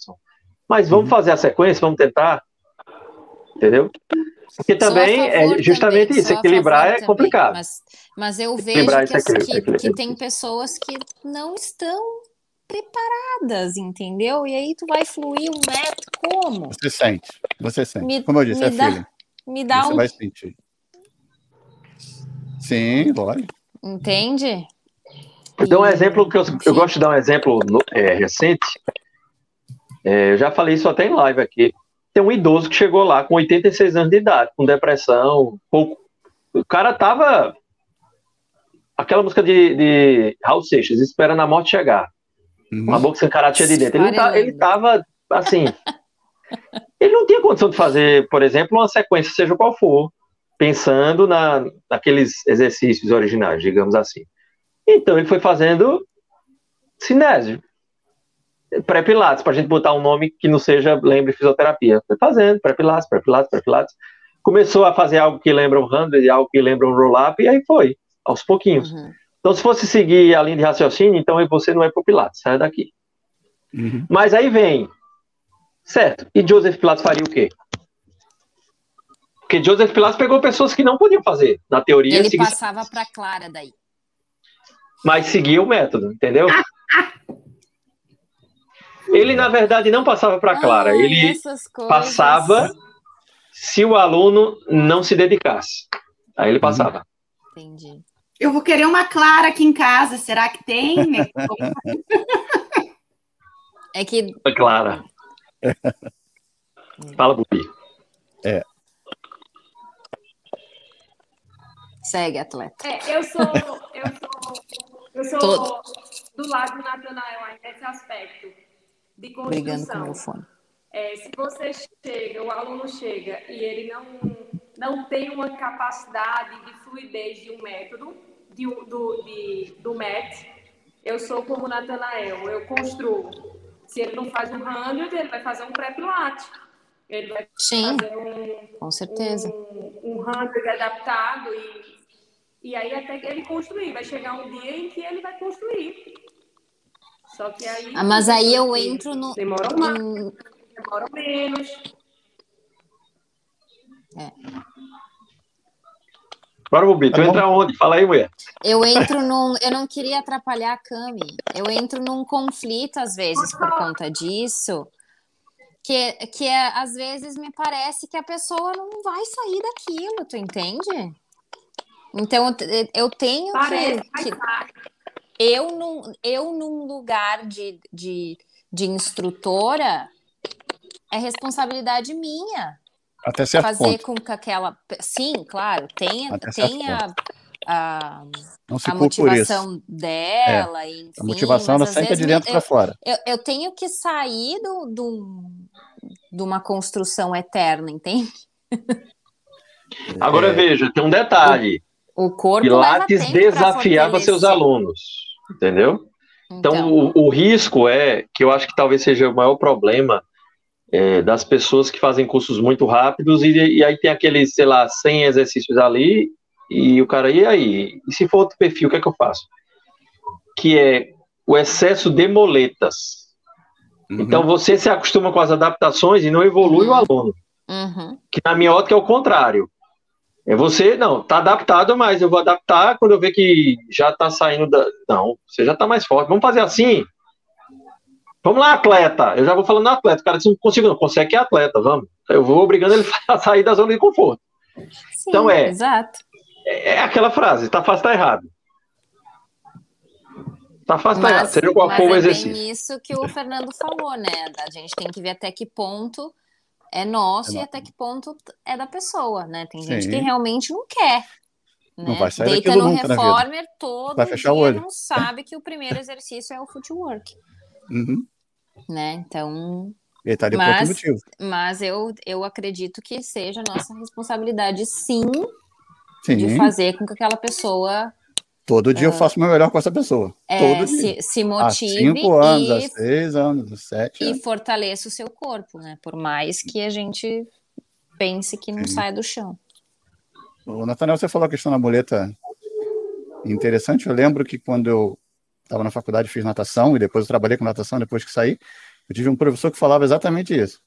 Mas vamos Uhum. fazer a sequência, vamos tentar. entendeu? Porque também é justamente também, isso, equilibrar é complicado. Mas, mas eu vejo que, que, que tem pessoas que não estão preparadas, entendeu? E aí tu vai fluir um método como? Você sente, você sente. Me, Como eu disse, é dá, filho. Me dá você um... vai sentir. Sim, lógico. Entende? Então, um exemplo que eu, eu gosto de dar um exemplo no, é, recente. É, eu já falei isso até em live aqui. Tem um idoso que chegou lá com 86 anos de idade, com depressão. Pouco. O cara tava. Aquela música de, de Raul Seixas, esperando a morte chegar. Uhum. Uma boca sem karatê de dentro. Ele, tá, ele tava, assim. ele não tinha condição de fazer, por exemplo, uma sequência, seja qual for, pensando na, naqueles exercícios originais, digamos assim. Então ele foi fazendo cinésio pré-pilates, para a gente botar um nome que não seja, lembre fisioterapia. Foi fazendo, pré-pilates, pré-pilates, pré-pilates. Começou a fazer algo que lembra um hundred, algo que lembra um roll-up, e aí foi, aos pouquinhos. Uhum. Então, se fosse seguir a linha de raciocínio, então você não é pro Pilates, sai daqui. Uhum. Mas aí vem, certo, e Joseph Pilates faria o quê? Porque Joseph Pilates pegou pessoas que não podiam fazer, na teoria. Ele passava para Clara daí. Mas seguia o método, entendeu? Ele, na verdade, não passava para Clara. ele passava se o aluno não se dedicasse. Aí ele passava. Entendi. Eu vou querer uma Clara aqui em casa. Será que tem? é que. Clara. Fala, Bubi. É. Segue, atleta. É, eu sou, eu sou, eu sou Todo. do lado do Natanael nesse aspecto de construção. Brigando com o meu fone. É, se você chega, o aluno chega e ele não, não tem uma capacidade de fluidez de um método, de, do, de, do MET, eu sou como o Natanael, eu construo. Se ele não faz um 100, ele vai fazer um pré-pilate. Ele vai Sim, fazer um, com certeza. um, um 100 adaptado e, e aí até que ele construir. Vai chegar um dia em que ele vai construir. Só que aí. Ah, mas aí eu entro no. Demora mais, em... demora menos. É. Bora, Bubi, tu tá entra onde? Fala aí, mulher. Eu entro num. Eu não queria atrapalhar a Cami. Eu entro num conflito, às vezes, por conta disso. Que, que é, às vezes me parece que a pessoa não vai sair daquilo, tu entende? Então eu tenho Parece, que, que eu, num, eu num lugar de, de, de instrutora é responsabilidade minha até certo fazer ponto. com que aquela. Sim, claro, tenha, tenha a, a motivação dela. É. Enfim, a motivação ela sempre é de dentro para fora. Eu, eu tenho que sair do, do, de uma construção eterna, entende? Agora é. veja, tem um detalhe. O, corpo Pilates desafiava seus alunos, entendeu? Então, então o, o risco é que eu acho que talvez seja o maior problema é, das pessoas que fazem cursos muito rápidos e, e, aí tem aqueles, sei lá, 100 exercícios ali e o cara, e aí? E se for outro perfil, o que é que eu faço? Que é o excesso de moletas. Uhum. Então você se acostuma com as adaptações e não evolui uhum. o aluno. Uhum. Que na minha ótica é o contrário. É você, não, tá adaptado, mas eu vou adaptar quando eu ver que já tá saindo da. Não, você já tá mais forte. Vamos fazer assim? Vamos lá, atleta. Eu já vou falando atleta. O cara disse, não consigo, não. Consegue que é atleta, vamos. Eu vou obrigando ele a sair da zona de conforto. Sim, então é. Exato. É, é aquela frase, tá fácil, tá errado. Tá fácil, mas, tá errado. Seja qual for o exercício. É isso que o Fernando falou, né? A gente tem que ver até que ponto é nosso é e até que ponto é da pessoa, né? Tem gente que realmente não quer. Né? Não vai sair Deita no reformer todo vai fechar o olho. não sabe que o primeiro exercício é o footwork. Uhum. Né? Então. Ele tá ali mas, motivo. Mas eu, eu acredito que seja nossa responsabilidade, sim, sim, de fazer com que aquela pessoa. Todo dia eu faço o meu melhor com essa pessoa. É, se, se motive. Há cinco anos, e, há seis anos, há sete. E anos. fortaleça o seu corpo, né? Por mais que a gente pense que não sim. saia do chão. O Nathaniel, você falou a questão da muleta interessante. Eu lembro que quando eu estava na faculdade, fiz natação e depois eu trabalhei com natação depois que saí. Eu tive um professor que falava exatamente isso.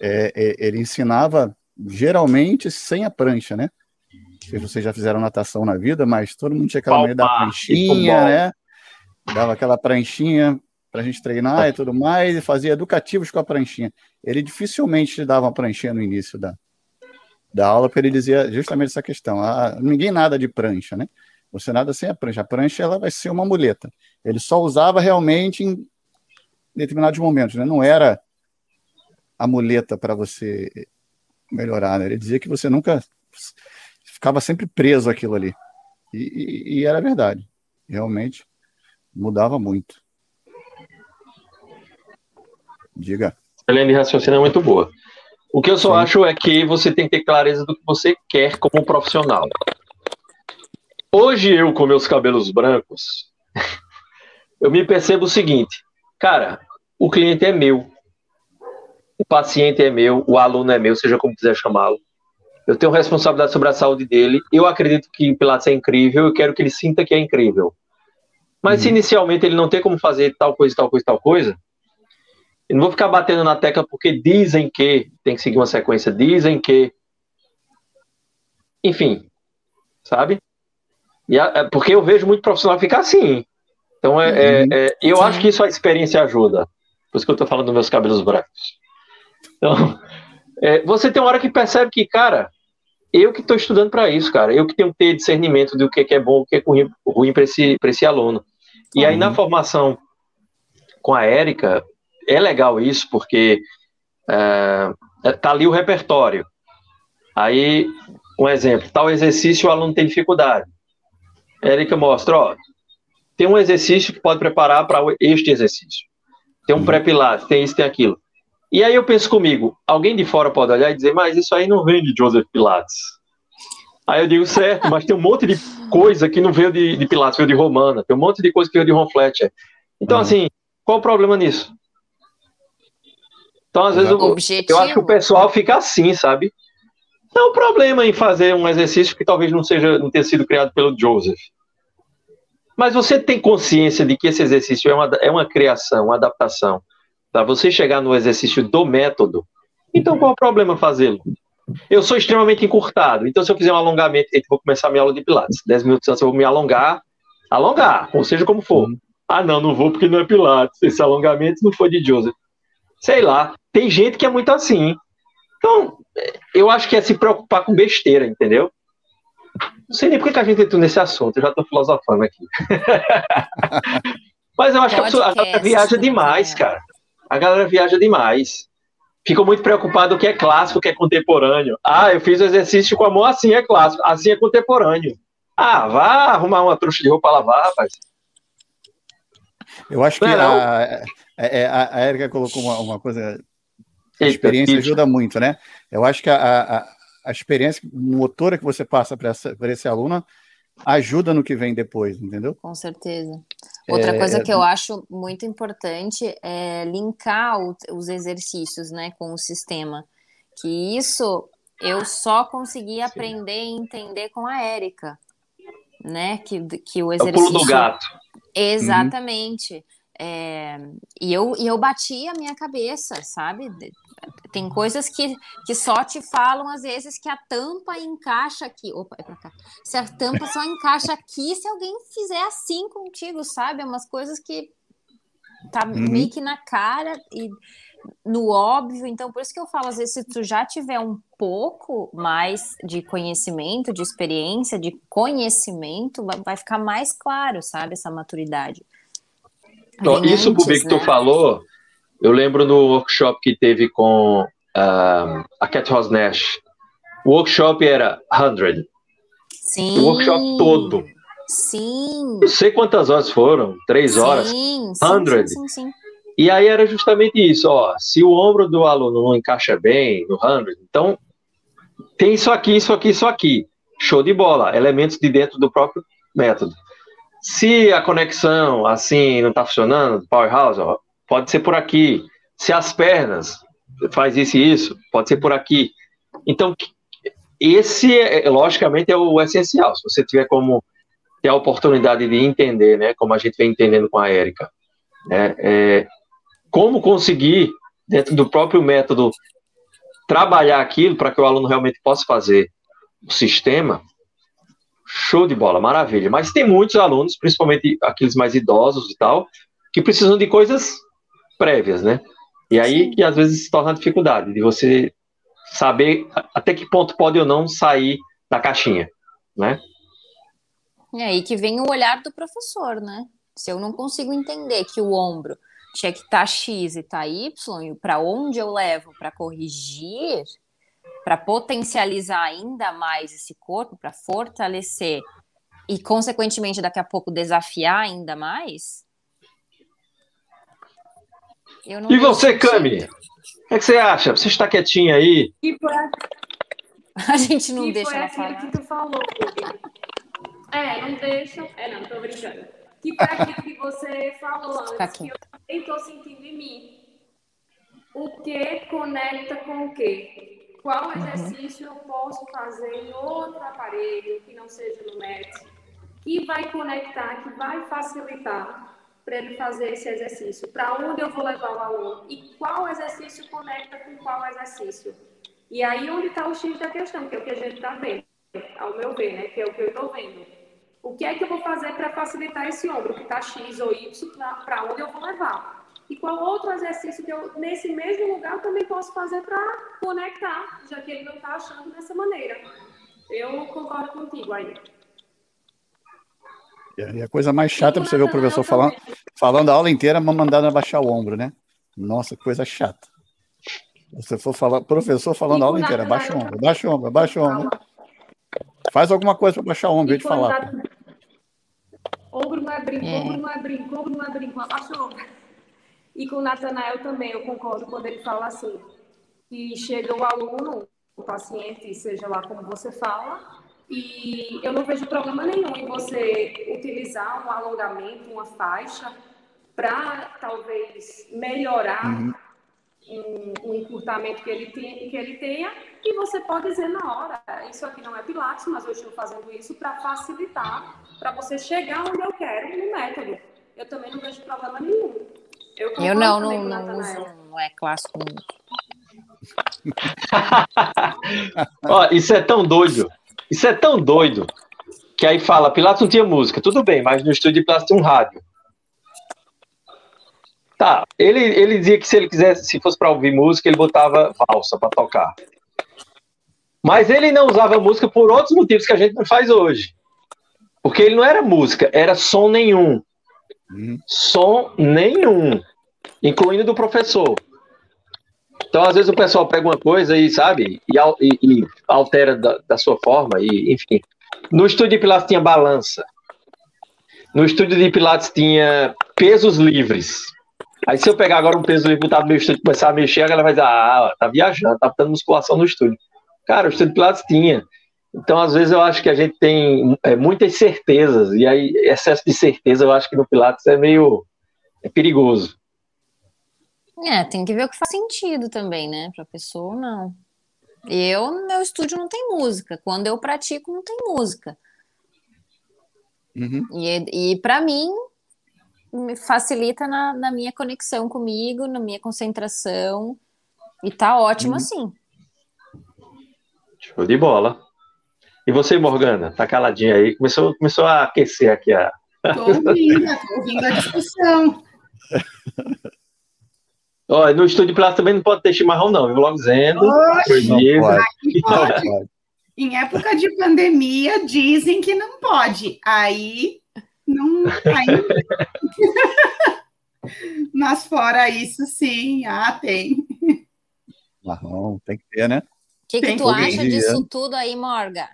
É, é, ele ensinava geralmente sem a prancha, né? Não sei se vocês já fizeram natação na vida, mas todo mundo tinha aquela meio da pranchinha, né? Dava aquela pranchinha para a gente treinar e tudo mais, e fazia educativos com a pranchinha. Ele dificilmente dava uma pranchinha no início da, da aula, porque ele dizia justamente essa questão. Ah, ninguém nada de prancha, né? Você nada sem a prancha. A prancha ela vai ser uma muleta. Ele só usava realmente em determinados momentos, né? Não era a muleta para você melhorar, né? Ele dizia que você nunca ficava sempre preso aquilo ali. E, e, e era verdade. Realmente mudava muito. Diga. A linha de raciocínio é muito boa. O que eu só Sim. acho é que você tem que ter clareza do que você quer como profissional. Hoje eu, com meus cabelos brancos, eu me percebo o seguinte, cara, o cliente é meu, o paciente é meu, o aluno é meu, seja como quiser chamá-lo. Eu tenho responsabilidade sobre a saúde dele. Eu acredito que Pilates é incrível, eu quero que ele sinta que é incrível. Mas uhum. se inicialmente ele não tem como fazer tal coisa, tal coisa, tal coisa, eu não vou ficar batendo na tecla porque dizem que tem que seguir uma sequência, dizem que. Enfim, sabe? E a, é porque eu vejo muito profissional ficar assim. Então, é, é uhum. é, eu Sim. acho que isso a experiência ajuda. Por isso que eu estou falando dos meus cabelos brancos. Então, é, você tem uma hora que percebe que, cara, eu que estou estudando para isso, cara. Eu que tenho que ter discernimento do que é bom, o que é ruim para esse, esse aluno. E uhum. aí, na formação com a Érica, é legal isso, porque é, é, tá ali o repertório. Aí, um exemplo, tal exercício o aluno tem dificuldade. A Erika mostra, ó, tem um exercício que pode preparar para este exercício. Tem um uhum. pré-pilates, tem isso, tem aquilo. E aí eu penso comigo, alguém de fora pode olhar e dizer, mas isso aí não vem de Joseph Pilates. Aí eu digo, certo, mas tem um monte de coisa que não veio de, de Pilates, veio de Romana, tem um monte de coisa que veio de Ron Fletcher. Então, uhum. assim, qual o problema nisso? Então, às vezes, eu, eu, acho que o pessoal fica assim, sabe? Não é problema em fazer um exercício que talvez não seja, não tenha sido criado pelo Joseph. Mas você tem consciência de que esse exercício é uma, é uma criação, uma adaptação, para você chegar no exercício do método. Então, qual é o problema fazê-lo? Eu sou extremamente encurtado, então se eu fizer um alongamento, eu vou começar a minha aula de Pilates. 10 minutos antes eu vou me alongar, alongar, ou seja como for. Uhum. Ah, não, não vou porque não é Pilates. Esse alongamento não foi de Joseph. Sei lá. Tem gente que é muito assim. Então, eu acho que é se preocupar com besteira, entendeu? Não sei nem por que a gente entrou nesse assunto, eu já estou filosofando aqui. Mas eu acho que a, pessoa, viaja demais, é. cara. A galera viaja demais. Ficou muito preocupado o que é clássico, o que é contemporâneo. Ah, eu fiz o exercício com a mão assim é clássico, assim é contemporâneo. Ah, vá arrumar uma trouxa de roupa lavar, rapaz. Eu acho que a, a, a, a Erika colocou uma, uma coisa a experiência ajuda muito, né? Eu acho que a, a, a experiência motora que você passa para esse aluno ajuda no que vem depois, entendeu? Com certeza. Outra é, coisa que eu acho muito importante é linkar o, os exercícios, né, com o sistema. Que isso eu só consegui aprender e entender com a Érica, né? Que, que o exercício. É o pulo do gato. Exatamente. Uhum. É, e, eu, e eu bati a minha cabeça, sabe? Tem coisas que, que só te falam, às vezes, que a tampa encaixa aqui. Opa, é pra cá. Se a tampa só encaixa aqui, se alguém fizer assim contigo, sabe? É umas coisas que tá uhum. meio que na cara e no óbvio. Então, por isso que eu falo, às vezes, se tu já tiver um pouco mais de conhecimento, de experiência, de conhecimento, vai ficar mais claro, sabe? Essa maturidade. Então, isso, Bubi, que tu né? falou, eu lembro no workshop que teve com uh, a Cat Ross Nash. O workshop era 100. Sim. O workshop todo. Sim. Não sei quantas horas foram, três horas. Sim, 100. Sim, sim, sim, E aí era justamente isso, ó. Se o ombro do aluno não encaixa bem no 100, então tem isso aqui, isso aqui, isso aqui. Show de bola. Elementos de dentro do próprio método. Se a conexão assim não está funcionando, powerhouse, ó, pode ser por aqui. Se as pernas faz isso e isso, pode ser por aqui. Então, esse, é, logicamente, é o essencial. Se você tiver como ter a oportunidade de entender, né, como a gente vem entendendo com a Érica, né, é, como conseguir, dentro do próprio método, trabalhar aquilo para que o aluno realmente possa fazer o sistema, show de bola, maravilha. Mas tem muitos alunos, principalmente aqueles mais idosos e tal, que precisam de coisas prévias, né? E aí que às vezes se torna a dificuldade de você saber até que ponto pode ou não sair da caixinha, né? É aí que vem o olhar do professor, né? Se eu não consigo entender que o ombro tinha que estar tá X e tá Y, e para onde eu levo para corrigir, para potencializar ainda mais esse corpo, para fortalecer e, consequentemente, daqui a pouco desafiar ainda mais. e você, Cami? O que, é que, você acha? Você está quietinha aí? A gente não deixa ela falar. que tu falou, É, não deixa. É, não, tô brincando. Que foi aquilo que você falou antes, que eu também estou sentindo em mim. O que conecta com o quê? Qual uhum. exercício uhum. eu posso fazer em outro aparelho que não seja no MET, que vai conectar, que vai facilitar para ele fazer esse exercício? Para onde eu vou levar o aluno? E qual exercício conecta com qual exercício? E aí onde está o X da questão, que é o que a gente está vendo, ao meu ver, né? Que é o que eu estou vendo. O que é que eu vou fazer para facilitar esse ombro, que está X ou Y, para onde eu vou levar? E qual outro exercício que eu, nesse mesmo lugar, eu também posso fazer para conectar, já que ele não está achando dessa maneira. Eu concordo contigo aí. E a coisa mais chata é você ver o professor falando, falando a aula inteira, mandando abaixar o ombro, né? Nossa, coisa chata. Você for falar, professor falando a aula inteira, abaixa o ombro, abaixa o ombro, abaixa o ombro. Faz alguma coisa para baixar o ombro, eu te falar. Ombro não é brinco, ombro não é brinco, ombro não é brinco, abaixa o ombro. E com o Natanael também, eu concordo quando ele fala assim, que chega o aluno, o paciente, seja lá como você fala, e eu não vejo problema nenhum em você utilizar um alongamento, uma faixa, para talvez melhorar uhum. um, um, encurtamento que ele, tem, que ele tenha, e você pode dizer na hora, isso aqui não é Pilates, mas eu estou fazendo isso para facilitar, para você chegar onde eu quero no método. Eu também não vejo problema nenhum. Eu, eu não, não, não uso, não é clássico. Ó, isso é tão doido. Isso é tão doido. Que aí fala, Pilatos não tinha música. Tudo bem, mas no estúdio de Pilatos tem um rádio. Tá, ele, ele dizia que se ele quisesse, se fosse para ouvir música, ele botava valsa para tocar. Mas ele não usava música por outros motivos que a gente não faz hoje. Porque ele não era música, era som nenhum. Uhum. Som nenhum, incluindo do professor. Então, às vezes, o pessoal pega uma coisa e, sabe, e, e, e altera da, da, sua forma, e enfim. No estúdio de Pilates tinha balança. No estúdio de Pilates tinha pesos livres. Aí, se eu pegar agora um peso livre, botar no meu estúdio e começar a mexer, a galera vai dizer: ah, tá viajando, tá botando musculação no estúdio. Cara, o estúdio de Pilates tinha. Então, às vezes, eu acho que a gente tem é, muitas certezas, e aí, excesso de certeza, eu acho que no Pilates é meio é perigoso. É, tem que ver o que faz sentido também, né? Para a pessoa, não. Eu, no meu estúdio, não tem música. Quando eu pratico, não tem música. Uhum. E, e para mim, me facilita na, na, minha conexão comigo, na minha concentração. E tá ótimo uhum. assim. Show de bola. E você, Morgana, tá caladinha aí? Começou, começou a aquecer aqui a. Tô ouvindo, tô ouvindo a discussão. Olha, no estúdio de plástico também não pode ter chimarrão, não, viu? Logo dizendo. Proibido. Pode. Em época de pandemia, dizem que não pode. Aí não. Aí... Mas fora isso, sim, ah, tem. Marrom, tem que ter, né? O que, que tu acha disso tudo aí, Morga?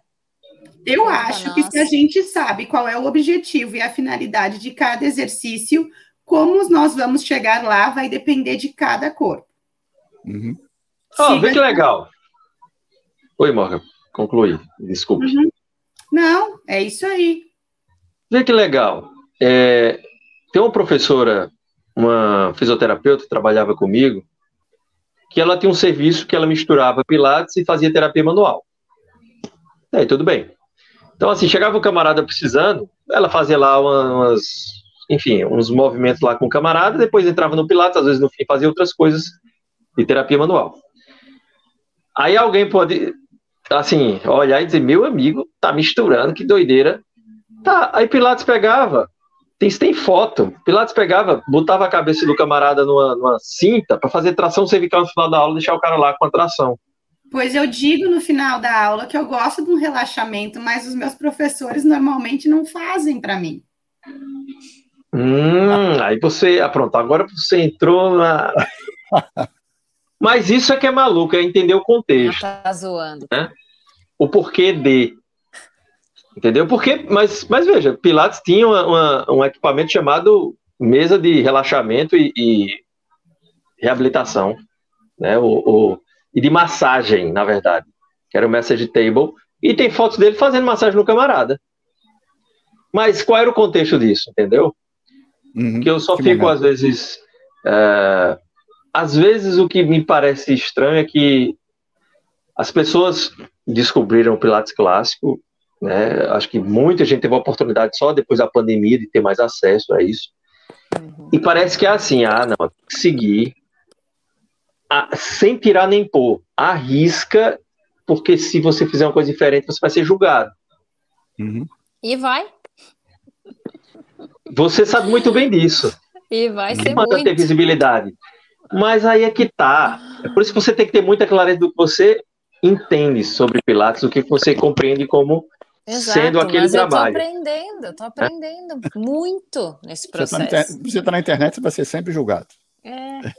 Eu acho que se a gente sabe qual é o objetivo e a finalidade de cada exercício, como nós vamos chegar lá vai depender de cada corpo. Uhum. Oh, vê que legal. Oi, Morgan, conclui. Desculpe. Uhum. Não, é isso aí. Vê que legal. É, tem uma professora, uma fisioterapeuta que trabalhava comigo, que ela tinha um serviço que ela misturava pilates e fazia terapia manual. É, tudo bem. Então, assim, chegava o camarada precisando, ela fazia lá umas, enfim, uns movimentos lá com o camarada, depois entrava no Pilates, às vezes no fim fazia outras coisas de terapia manual. Aí alguém pode, assim, olhar e dizer, meu amigo, tá misturando, que doideira. Tá, aí Pilatos pegava, tem, tem foto, Pilatos pegava, botava a cabeça do camarada numa, numa cinta para fazer tração cervical no final da aula, deixar o cara lá com a tração. Pois eu digo no final da aula que eu gosto de um relaxamento, mas os meus professores normalmente não fazem para mim. Hum, aí você, ah, pronto, agora você entrou na. Mas isso é que é maluco, é entender o contexto. Tá zoando. Né? O porquê de. Entendeu? Porque, mas, mas veja, Pilates tinha uma, uma, um equipamento chamado mesa de relaxamento e, e reabilitação, né? O, o, e de massagem, na verdade, que era o message table. E tem fotos dele fazendo massagem no camarada. Mas qual era o contexto disso, entendeu? Uhum, que eu só que fico, momento. às vezes. É, às vezes, o que me parece estranho é que as pessoas descobriram o Pilates clássico, né? Acho que muita gente teve a oportunidade só depois da pandemia de ter mais acesso a isso. Uhum. E parece que é assim: ah, não, seguir, a, sem tirar nem pôr, arrisca, porque se você fizer uma coisa diferente, você vai ser julgado. Uhum. E vai. Você sabe muito bem disso. E vai ser Manda muito. ter visibilidade. Mas aí é que tá. É por isso que você tem que ter muita clareza do que você entende sobre Pilates, o que você compreende como Exato, sendo aquele mas trabalho. Eu tô aprendendo, eu tô aprendendo é? muito nesse processo. Você está na, internet, você vai ser sempre julgado. É.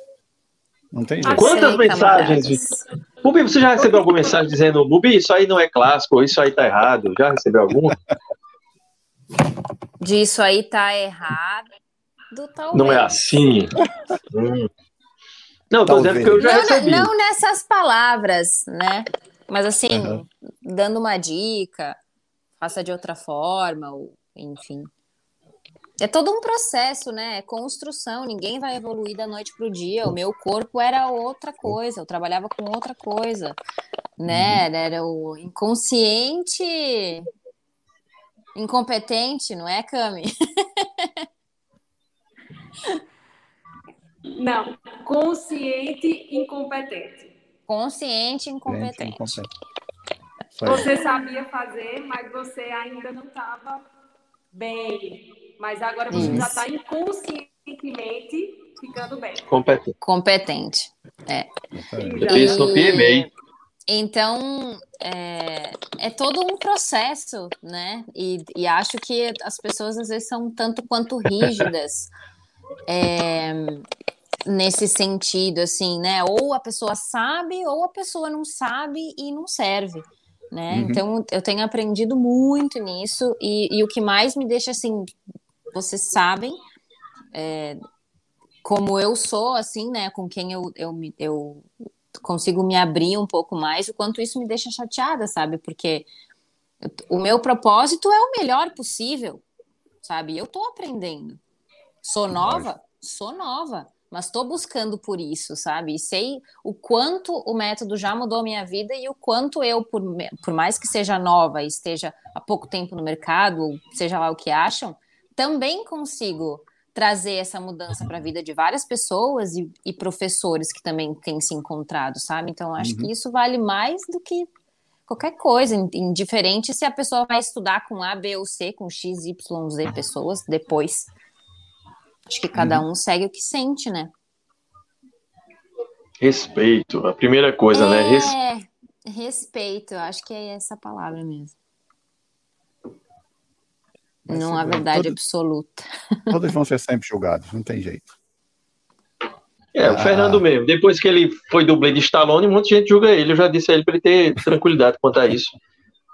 Não tem jeito. Quantas mensagens? Bubi, você já recebeu alguma mensagem dizendo, Bubi, isso aí não é clássico, isso aí tá errado? Já recebeu alguma? Disso aí tá errado, talvez. Não é assim. hum. Não, tô dizendo que eu já não, recebi. Não nessas palavras, né? Mas assim, uhum. dando uma dica, faça de outra forma, ou enfim. É todo um processo, né? É construção. Ninguém vai evoluir da noite para o dia. O meu corpo era outra coisa. Eu trabalhava com outra coisa, né? Uhum. Era o inconsciente Incompetente, não é, Cami? Não, consciente incompetente. Consciente incompetente. Você sabia fazer, mas você ainda não estava bem. Mas agora você Isso. já está inconscientemente ficando bem. Competente. Competente. É. Eu fiz no PMA. Então, é, é, todo um processo, né? E, e, acho que as pessoas às vezes são tanto quanto rígidas é, nesse sentido, assim, né? Ou a pessoa sabe, ou a pessoa não sabe e não serve, né? Uhum. Então, eu tenho aprendido muito nisso e, e, o que mais me deixa, assim, vocês sabem, é, como eu sou, assim, né? Com quem eu, eu, eu consigo me abrir um pouco mais, o quanto isso me deixa chateada, sabe? Porque o meu propósito é o melhor possível, sabe? Eu tô aprendendo. Sou nova? Sou nova, mas estou buscando por isso, sabe? E sei o quanto o método já mudou a minha vida e o quanto eu, por, por mais que seja nova e esteja há pouco tempo no mercado, ou seja lá o que acham, também consigo trazer essa mudança para a vida de várias pessoas e, e, professores que também têm se encontrado, sabe? Então, acho uhum. que isso vale mais do que qualquer coisa, indiferente se a pessoa vai estudar com A, B ou C, com X, Y, Z pessoas depois. Acho que cada uhum. um segue o que sente, né? Respeito, a primeira coisa, né? é, né? Res... Respeito, acho que é essa palavra mesmo. Não há verdade todos, absoluta. Todos vão ser sempre julgados, não tem jeito. É, o ah. Fernando mesmo. Depois que ele foi dublê de Stallone, muita gente julga ele. Eu já disse a ele para ele ter tranquilidade quanto a isso.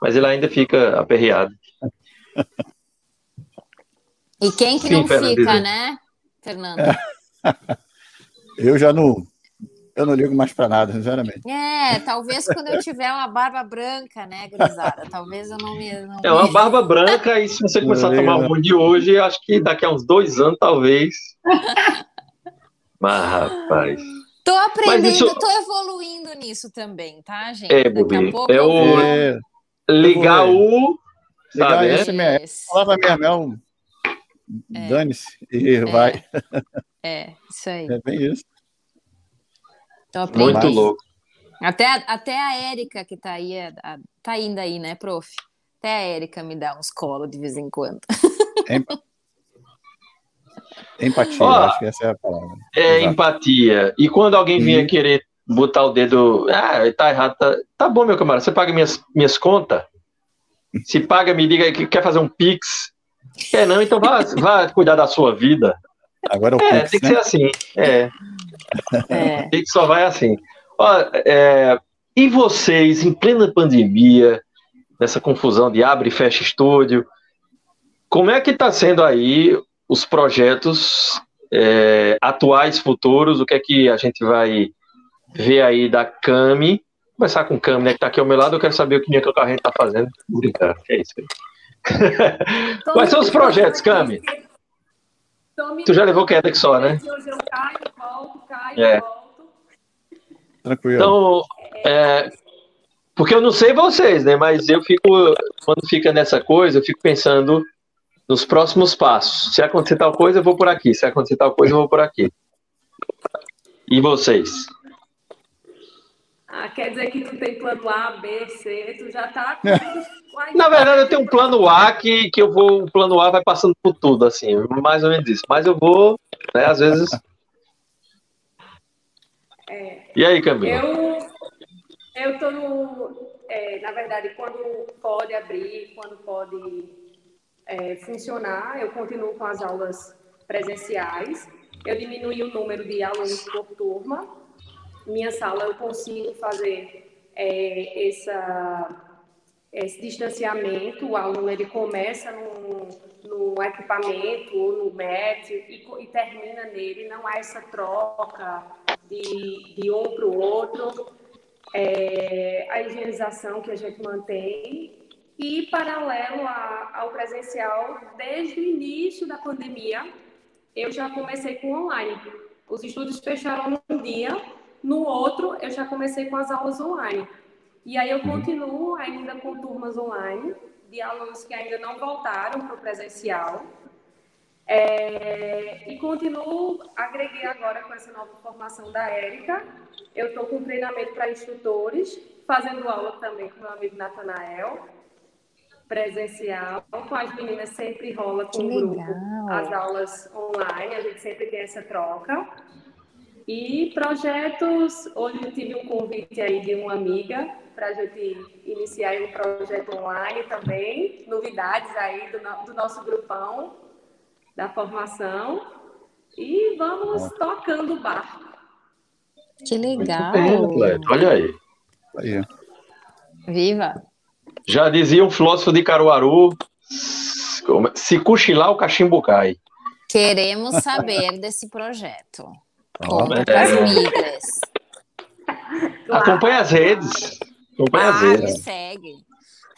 Mas ele ainda fica aperreado. E quem que Sim, não Fernando, fica, né, Fernando? É. Eu já não, eu não ligo mais para nada, sinceramente. É, talvez quando eu tiver uma barba branca, né, gurizada? Talvez eu não me. Não é uma barba branca, e se você começar a tomar um de hoje, acho que daqui a uns dois anos, talvez. Mas, rapaz. Tô aprendendo, isso... tô evoluindo nisso também, tá, gente? É, Bubi. É o. É... Ligar o. Ligar sabe, esse, é? Palavra mesmo, é. Dane-se e é. vai. É, isso aí. É bem isso. Muito louco. Até, até a Érica, que tá aí, é, tá ainda aí, né, prof? Até a Érica me dá uns colos de vez em quando. Empatia, acho que essa é a palavra. É Exato. empatia. E quando alguém vinha querer botar o dedo, ah, tá errado, tá, tá bom, meu camarada, você paga minhas, minhas contas? Se paga, me diga que quer fazer um Pix. Quer não, então vá, vá cuidar da sua vida. Agora é o é, Pix, tem que né? ser assim. É. é. Pix só vai assim. Ó, é, e vocês, em plena pandemia, nessa confusão de abre e fecha estúdio, como é que está sendo aí os projetos é, atuais, futuros? O que é que a gente vai ver aí da Cami? Começar com o Cami, né, que está aqui ao meu lado, eu quero saber o que a gente está fazendo. Que é isso aí. Quais são os projetos, Cami? Tu já levou queda que só, né? Hoje eu caio, volto, caio, é. volto. Tranquilo. Então, é, porque eu não sei vocês, né? Mas eu fico, quando fica nessa coisa, eu fico pensando nos próximos passos. Se acontecer tal coisa, eu vou por aqui. Se acontecer tal coisa, eu vou por aqui. E vocês? Ah, quer dizer que tu tem plano A, B, C, tu já tá. Na verdade, eu tenho um plano A que, que eu vou. O plano A vai passando por tudo, assim, mais ou menos isso. Mas eu vou, né, às vezes. É, e aí, Camila? Eu, eu tô no. É, na verdade, quando pode abrir, quando pode é, funcionar, eu continuo com as aulas presenciais. Eu diminui o número de alunos por turma minha sala eu consigo fazer é, essa, esse distanciamento, o aluno ele começa no, no equipamento ou no MET e, e, termina nele, não há essa troca de, de um para o outro, é, a higienização que a gente mantém. E paralelo a, ao presencial, desde o início da pandemia, eu já comecei com online. Os estudos fecharam um dia no outro, eu já comecei com as aulas online. E aí eu uhum. continuo ainda com turmas online de alunos que ainda não voltaram para o presencial. É, e continuo, agreguei agora com essa nova formação da Érica. Eu estou com treinamento para instrutores, fazendo aula também com meu amigo Natanael, presencial. Com as meninas sempre rola com o grupo as aulas online, a gente sempre tem essa troca. E projetos, hoje eu tive um convite aí de uma amiga para a gente iniciar um projeto online também, novidades aí do, do nosso grupão da formação. E vamos tocando o barco. Que legal! Bem, Olha aí. aí. Viva! Já dizia um filósofo de Caruaru, se cochilar o cachimbo cai. Queremos saber desse projeto. É. as migas. Acompanha as redes. Acompanha ah, as redes. Me segue.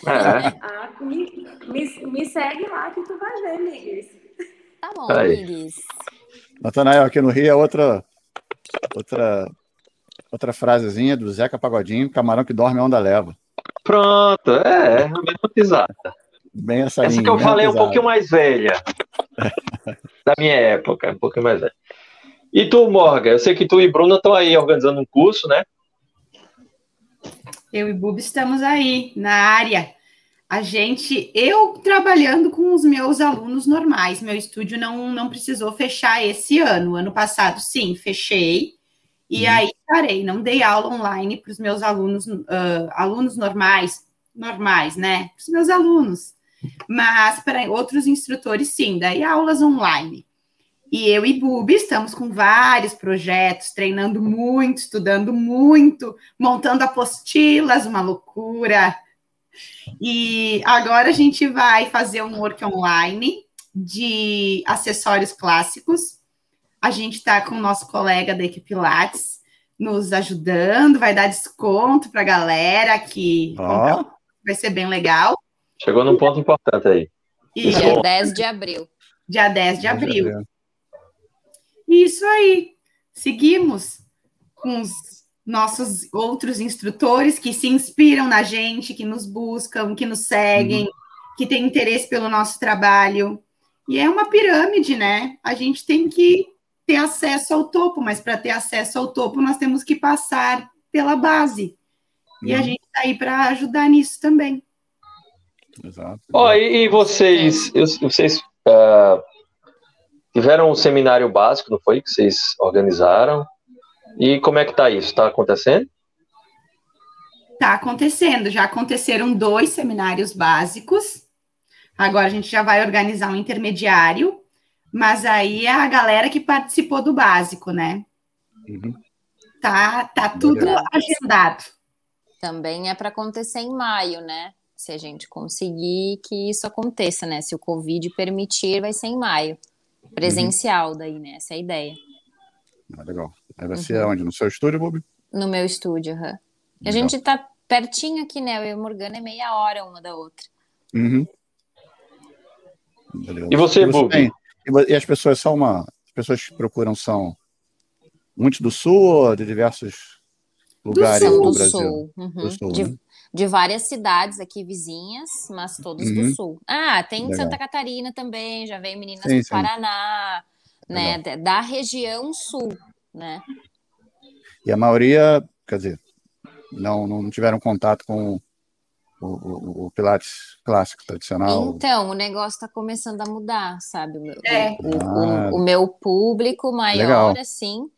É. Ah, me, me, me, segue lá que tu vai ver, Migues. Tá bom, Aí. Migues. Natanael, aqui no Rio é outra, outra, outra frasezinha do Zeca Pagodinho, camarão que dorme a onda leva. Pronto, é, é a mesma pisada. Bem essa, essa linha, que eu falei é um pouquinho mais velha. da minha época, um pouquinho mais velha. E tu, Morgan? Eu sei que tu e Bruna estão aí organizando um curso, né? Eu e Bub estamos aí na área. A gente, eu trabalhando com os meus alunos normais, meu estúdio não, não precisou fechar esse ano. Ano passado, sim, fechei. E uhum. aí parei, não dei aula online para os meus alunos, uh, alunos normais, normais, né? Para os meus alunos. Mas para outros instrutores, sim, daí aulas online. E eu e Bubi estamos com vários projetos, treinando muito, estudando muito, montando apostilas, uma loucura. E agora a gente vai fazer um work online de acessórios clássicos. A gente está com o nosso colega da equipe Lattes nos ajudando, vai dar desconto para a galera que oh. vai ser bem legal. Chegou num ponto importante aí. E dia 10 de abril. Dia 10 de abril. Isso aí. Seguimos com os nossos outros instrutores que se inspiram na gente, que nos buscam, que nos seguem, uhum. que têm interesse pelo nosso trabalho. E é uma pirâmide, né? A gente tem que ter acesso ao topo, mas para ter acesso ao topo, nós temos que passar pela base. E a Uhum. gente está aí para ajudar nisso também. Exato. Ó, e, e vocês, eu- vocês ah, tiveram um seminário básico, não foi? Que vocês organizaram? E como é que tá isso? Tá acontecendo? Está acontecendo, já aconteceram dois seminários básicos. Agora a gente já vai organizar um intermediário, mas aí é a galera que participou do básico, né? Uhum. Tá, tá tudo Legal. agendado. Também é para acontecer em maio, né? Se a gente conseguir que isso aconteça, né? Se o Covid permitir, vai ser em maio. Presencial daí, né? Essa é a ideia. Ah, legal. Aí vai ser Uhum. onde? No seu estúdio, Bob? No meu estúdio, aham. E A gente tá pertinho aqui, né? Eu e a Morgana é meia hora uma da outra. Uhum. E você, tem- e as pessoas são uma. As pessoas que procuram são muitos do sul ou de diversos lugares do, do Brasil? sul. uhum. Do sul, de, né? De várias cidades aqui vizinhas, mas todos Uhum. do sul. Ah, tem Legal. Santa Catarina também, já veio meninas Sim, do sim. Paraná, né? Da da região sul, né? E a maioria, quer dizer, não, não tiveram contato com o, o- o Pilates clássico, tradicional. Então, o negócio está começando a mudar, sabe? O meu, É. o, o- Ah. o meu público maior, Legal. assim,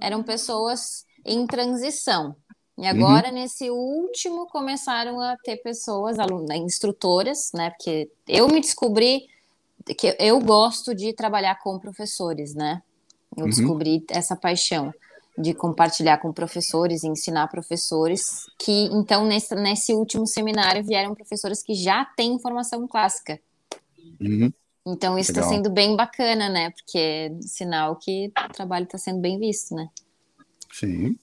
eram pessoas em transição. Uhum. E agora, nesse último, começaram a ter pessoas, alunas, instrutoras, né? Porque eu me descobri que eu gosto de trabalhar com professores, né? Eu Uhum. descobri essa paixão de compartilhar com professores, ensinar professores, que então nesse, nesse último seminário vieram professores que já têm formação clássica. Uhum. Então isso está sendo bem bacana, né? Porque é sinal que o trabalho está sendo bem visto, né? Sim.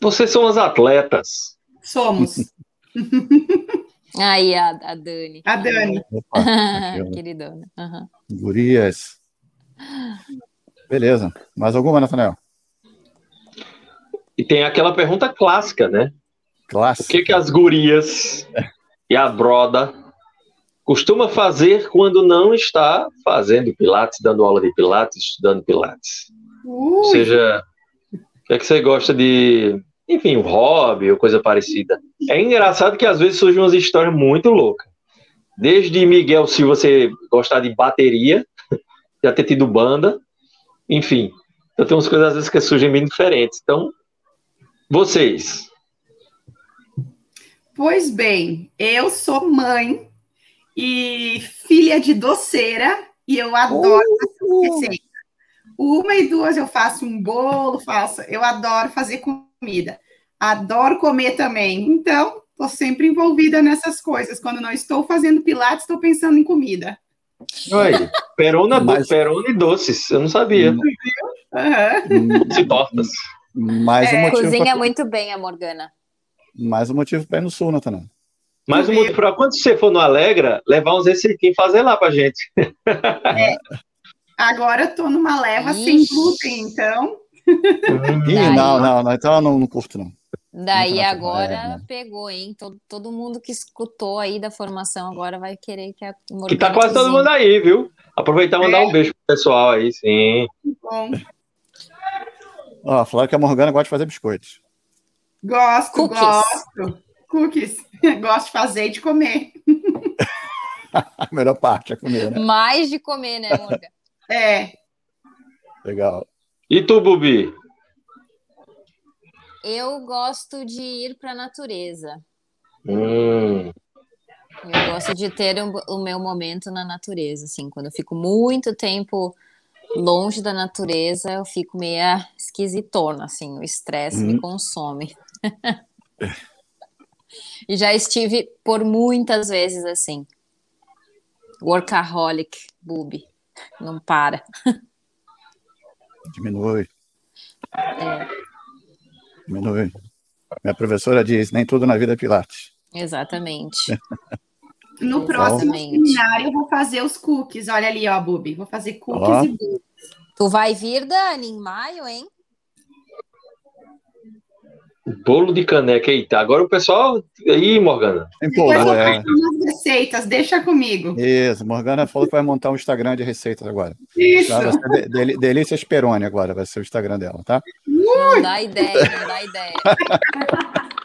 Vocês são as atletas. Somos. Aí a, a Dani. A Dani. Opa, ó. Queridona. Aham. Gurias. Beleza. Mais alguma, Nathaniel? E tem aquela pergunta clássica, né? O Clássico. que, que as gurias e a broda costuma fazer quando não está fazendo pilates, dando aula de pilates, estudando pilates? Ou Ui, seja, o que é que você gosta de, enfim, um hobby ou coisa parecida. É engraçado que às vezes surgem umas histórias muito loucas. Desde Miguel, se você gostar de bateria, já ter tido banda, enfim. Então tem umas coisas às vezes que surgem bem diferentes. Então, vocês, Pois bem, eu sou mãe e filha de doceira e eu adoro receita. Uma e duas eu faço um bolo, faço. Eu adoro fazer comida. Adoro comer também. Então, estou sempre envolvida nessas coisas. Quando não estou fazendo pilates, estou pensando em comida. Oi, perona, Mas- perona e doces, eu não sabia. Aham. Se tortas. Mais um É, motivo Cozinha pra- muito bem a Morgana. mais um motivo para ir no sul, Nathaniel. Mas o motivo para quando você for no Alegra, levar uns receitinhos e fazer lá pra gente. Agora eu estou numa leva sem Ixi. glúten, então. Ih, não, não, não, então eu não, não curto, não. Daí agora é, né? pegou, hein? Todo, todo mundo que escutou aí da formação agora vai querer que a Morgana Que tá quase todo mundo aí, viu? Aproveitar e mandar É. um beijo pro pessoal aí, sim. Bom, Ó, falaram que a Morgana gosta de fazer biscoitos. gosto, Cookies. gosto. Cookies. Gosto de fazer e de comer. A melhor parte é comer, né? Mais de comer, né, Morgana? É. Legal. E tu, Bubi? Eu gosto de ir para a natureza. Hum, Eu gosto de ter o, o meu momento na natureza, assim, quando eu fico muito tempo longe da natureza, eu fico meio esquisitona, assim, o estresse me Uhum. consome. e já estive por muitas vezes assim. Workaholic, booby. Não para. Diminui. É, Diminui. Minha professora diz, nem tudo na vida é pilates. exatamente. No próximo Exatamente. seminário eu vou fazer os cookies. Olha ali, ó, Bubi. Vou fazer cookies Ó. e bolo. Tu vai vir, Dani, em maio, hein? Bolo de caneca, eita. Agora o pessoal. Aí, Morgana. Empolgou, eu é. receitas, deixa comigo. Isso, Morgana falou que vai montar um Instagram de receitas agora. Isso. Tá? Vai ser de- Deli- Delícia Speroni agora, vai ser o Instagram dela, tá? Não dá ideia, não dá ideia.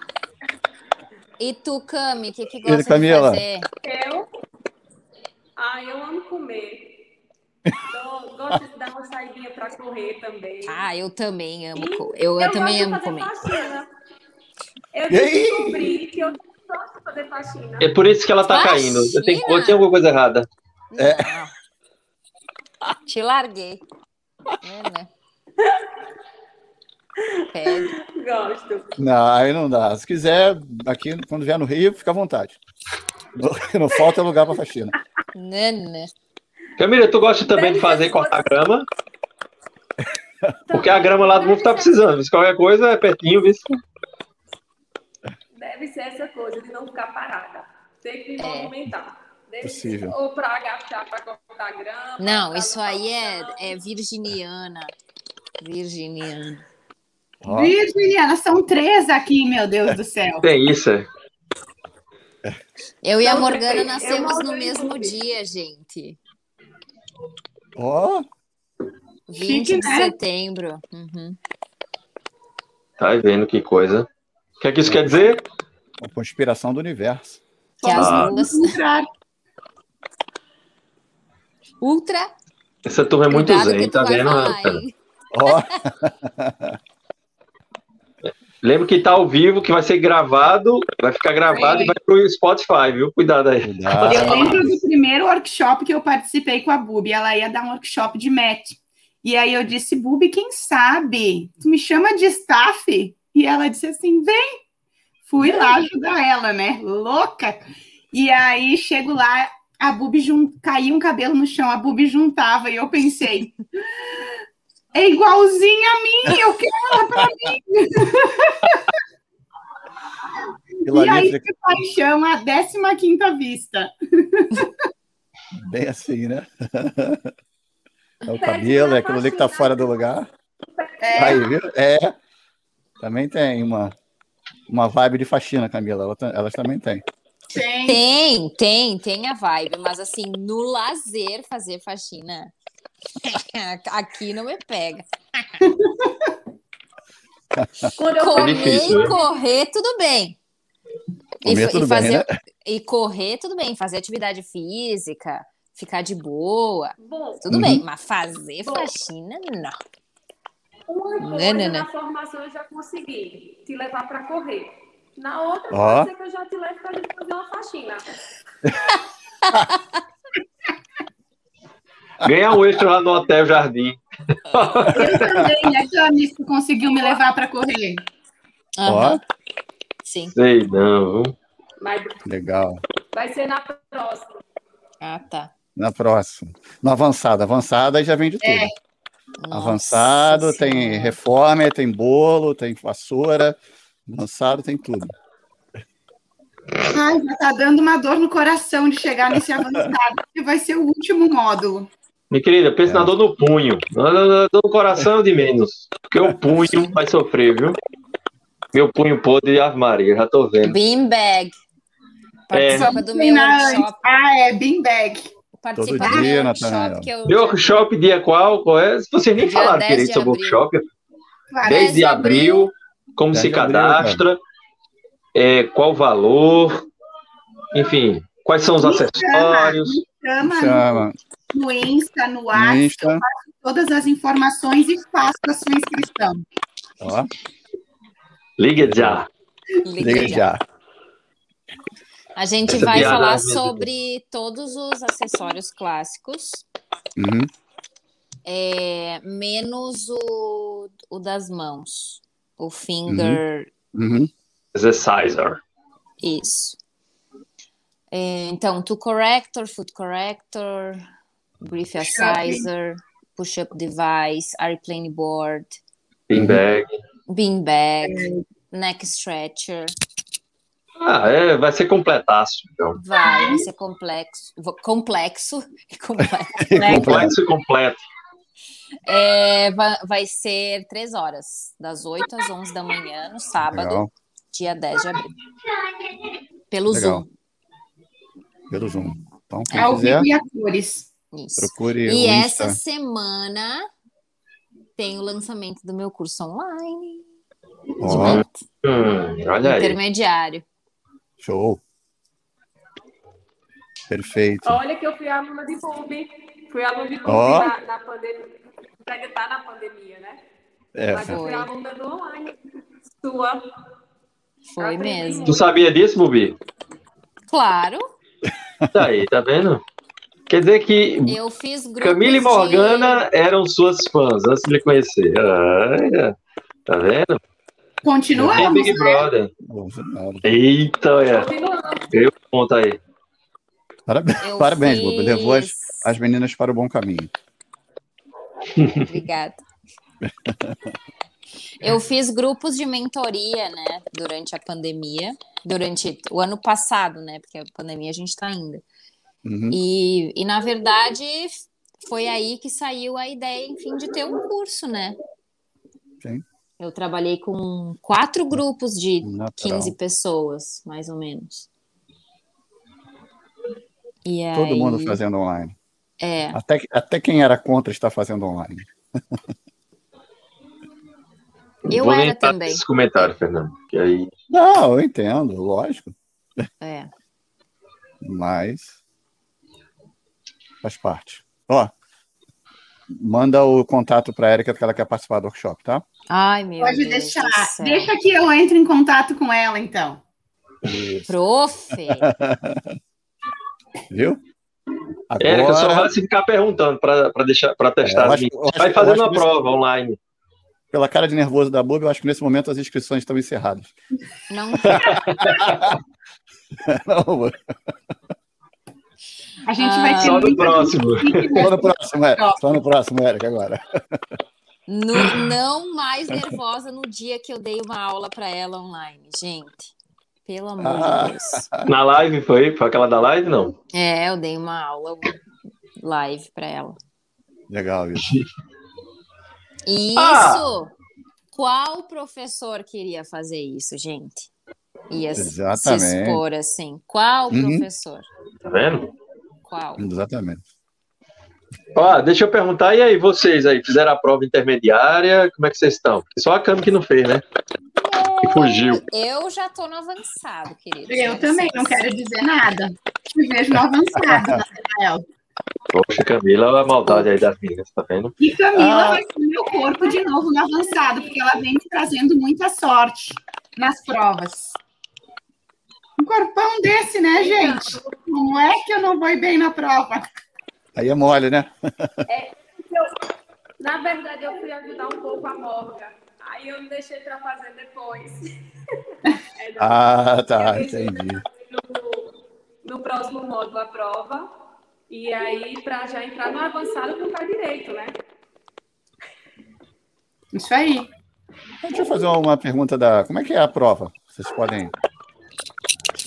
E tu, Cami, o que, que gosta de Camila? fazer? Eu? Ah, eu amo comer. Então, gosto de dar uma saidinha para correr também. Ah, eu também amo. co- Eu, eu também gosto amo de fazer comer. faxina. Eu descobri que eu gosto de fazer faxina. É por isso que ela tá Faxina? caindo. Eu tenho, eu tenho alguma coisa errada. É. Te larguei. É, né? Gosto. Não, aí não dá. Se quiser, aqui, quando vier no Rio, fica à vontade. Não, não falta lugar para faxina. Né, né? Camila, tu gosta também de fazer cortar grama? Porque a grama lá do mundo tá precisando. Se qualquer coisa é pertinho, viu? Deve ser essa coisa de não ficar parada. Tem que me É. movimentar. Deve Possível. Ser, ou para agachar para cortar grama. Não, isso aí é, é virginiana. Virginiana. Ó, Virginiana, são três aqui, meu Deus do céu. Tem isso, é. Eu e a Morgana nascemos no mesmo dia, gente. Ó, 20 Chique, de né? setembro. Uhum. Tá vendo que coisa. O que é que isso quer dizer? a conspiração do universo. Que as Ah. duas. Contrário. Ultra. Essa turma é muito Cuidado zen, tá vendo? Ó, Lembra que tá ao vivo, que vai ser gravado, vai ficar gravado Sim. e vai pro Spotify, viu? Cuidado aí. cuidado. Eu lembro do primeiro workshop que eu participei com a Bubi. Ela ia dar um workshop de MET. E aí eu disse, Bubi, quem sabe? Tu me chama de staff? E ela disse assim, vem. Fui lá ajudar ela, né? Louca. E aí chego lá, a Bubi jun... caía um cabelo no chão, a Bubi juntava. E eu pensei, é igualzinha a mim, eu quero ela pra mim. E aí, fica que paixão, a 15 vista. bem assim, né? É o cabelo, é aquilo ali que tá fora do lugar. É. Aí, viu? É. Também tem uma, uma vibe de faxina, Camila. Elas também têm. Tem. Tem, tem, tem a vibe, mas assim, no lazer fazer faxina. Aqui não me pega. Quando eu Comer difícil, e né? correr, tudo bem. E, Comer fa- tudo e bem, fazer, né? e correr, tudo bem. Fazer atividade física, ficar de boa, Bom, tudo Uhum. bem. Mas fazer Bom. faxina, não. uma Não, coisa não, não. na formação eu já consegui te levar para correr. Na outra, Ó. pode ser que eu já te leve para gente fazer uma faxina. Ganhar um extra lá no Hotel Jardim. Eu também, né, tu conseguiu me levar para correr. Ó, Sim. Sei não? Mas legal. vai ser na próxima. Ah, tá. Na próxima. No avançado. Avançado aí já vem de tudo. É. Nossa Avançado tem Senhora. reforma, tem bolo, tem vassoura. Avançado tem tudo. Ai, já tá dando uma dor no coração de chegar nesse avançado, que vai ser o último módulo. Minha querida, pensa É. na dor no punho. Na dor no coração é de menos. Porque o punho vai sofrer, viu? Meu punho podre, Ave Maria, já tô vendo. Beanbag. É. Participa do meu workshop. Ah, é beanbag. Participa Todo do dia, workshop que eu Meu workshop dia qual? Qual é? Vocês nem Dia falaram 10 direito de sobre o workshop. Parece 10 de abril, como 10 se de abril, cadastra, é, qual o valor, enfim, quais são os Me acessórios. chama Chama no, no Insta, no WhatsApp, Insta. todas as informações e faça a sua inscrição. Ó, Liga já. liga já. A gente Essa vai falar é sobre todos os acessórios clássicos, Uhum. é, menos o, o das mãos. O finger. Uhum. Exerciser. Isso. É, então, to corrector, foot corrector, brief assizer, push-up device, airplane board, Beanbag. beanbag, neck stretcher. Ah, é, vai ser completaço. Então. Vai, vai ser complexo. Complexo. complexo. Completo. Complexo e completo. É, va- vai ser três horas, das 8 às 11 da manhã, no sábado, Legal. dia 10 de abril. Pelo Legal. Zoom. Pelo Zoom. Então, quem Ao quiser, vivo e a cores. Isso. procure E essa Insta. semana tem o lançamento do meu curso online Hum, olha aí. intermediário. show. Perfeito. Olha que eu fui aluna de PUB. Fui aluna de PUB Ó. na, na pandemia. Tá na pandemia, né? É, Mas eu fui Foi. aluna do online. Sua. Foi Aprendi mesmo. Tu sabia disso, Bubi? Claro, Tá aí, tá vendo? Quer dizer que eu fiz grupos Camila e de- Morgana eram suas fãs antes de lhe conhecer. Ah, tá vendo? Bem Continuamos, Big né? Brother. Eita, olha. Continuando. Eu conta aí. Parabéns, Eu parabéns Bobo. Levou as, fiz- as meninas para o bom caminho. Obrigada. Eu fiz grupos de mentoria, né, durante a pandemia, durante o ano passado, né, porque a pandemia a gente está ainda. Uhum. E, e, na verdade, foi aí que saiu a ideia, enfim, de ter um curso, né? Sim. Eu trabalhei com quatro grupos de Natural. 15 pessoas, mais ou menos. E Todo aí, mundo fazendo online. É, Até, até quem era contra está fazendo online. Eu Vou era também. nesse comentário, Fernando. Que aí. Não, eu entendo, lógico. é. Mas faz parte. Ó, manda o contato para a Erika que ela quer participar do workshop, tá? Ai, meu Pode Deus deixar. Deixa que eu entre em contato com ela, então. Isso. Prof, Viu? Érica, só Agora, vai se ficar perguntando para deixar para É, testar. as acho- acho- vai fazendo isso- prova online. pela cara de nervoso da Bob, eu acho que nesse momento as inscrições estão encerradas. não Não, A gente Ah. vai ter Só no próximo. só no próximo, Érica. Só no próximo, Érica, agora. No- não mais nervosa no dia que eu dei uma aula para ela online, gente. Pelo amor Ah. de Deus. Na live foi? Foi aquela da live? Não. É, eu dei uma aula live para ela. Legal isso. E Ah. isso, qual professor queria fazer isso, gente? Ia se Exatamente. expor assim. Qual Uhum. professor? Tá vendo? Qual? Exatamente. Ó, deixa eu perguntar, e aí, vocês aí, fizeram a prova intermediária? Como é que vocês estão? Só a Cami que não fez, né? Que fugiu. Eu já tô no avançado, querido. Eu também, não quero dizer nada. Me vejo no avançado, Rafael. Poxa, Camila, a maldade aí das meninas, tá vendo? E Camila Ah. vai ser meu corpo de novo no avançado, porque ela vem me trazendo muita sorte nas provas. Um corpão desse, né, gente? Não é que eu não vou ir bem na prova. Aí é mole, né? Na verdade, eu fui ajudar um pouco a Morga. Aí eu me deixei para fazer depois. É, Ah, tá, eu entendi. No, no próximo módulo a prova. E aí, para já entrar no avançado com o pé direito, né? Isso aí. Deixa eu fazer uma pergunta da. Como é que é a prova? Vocês podem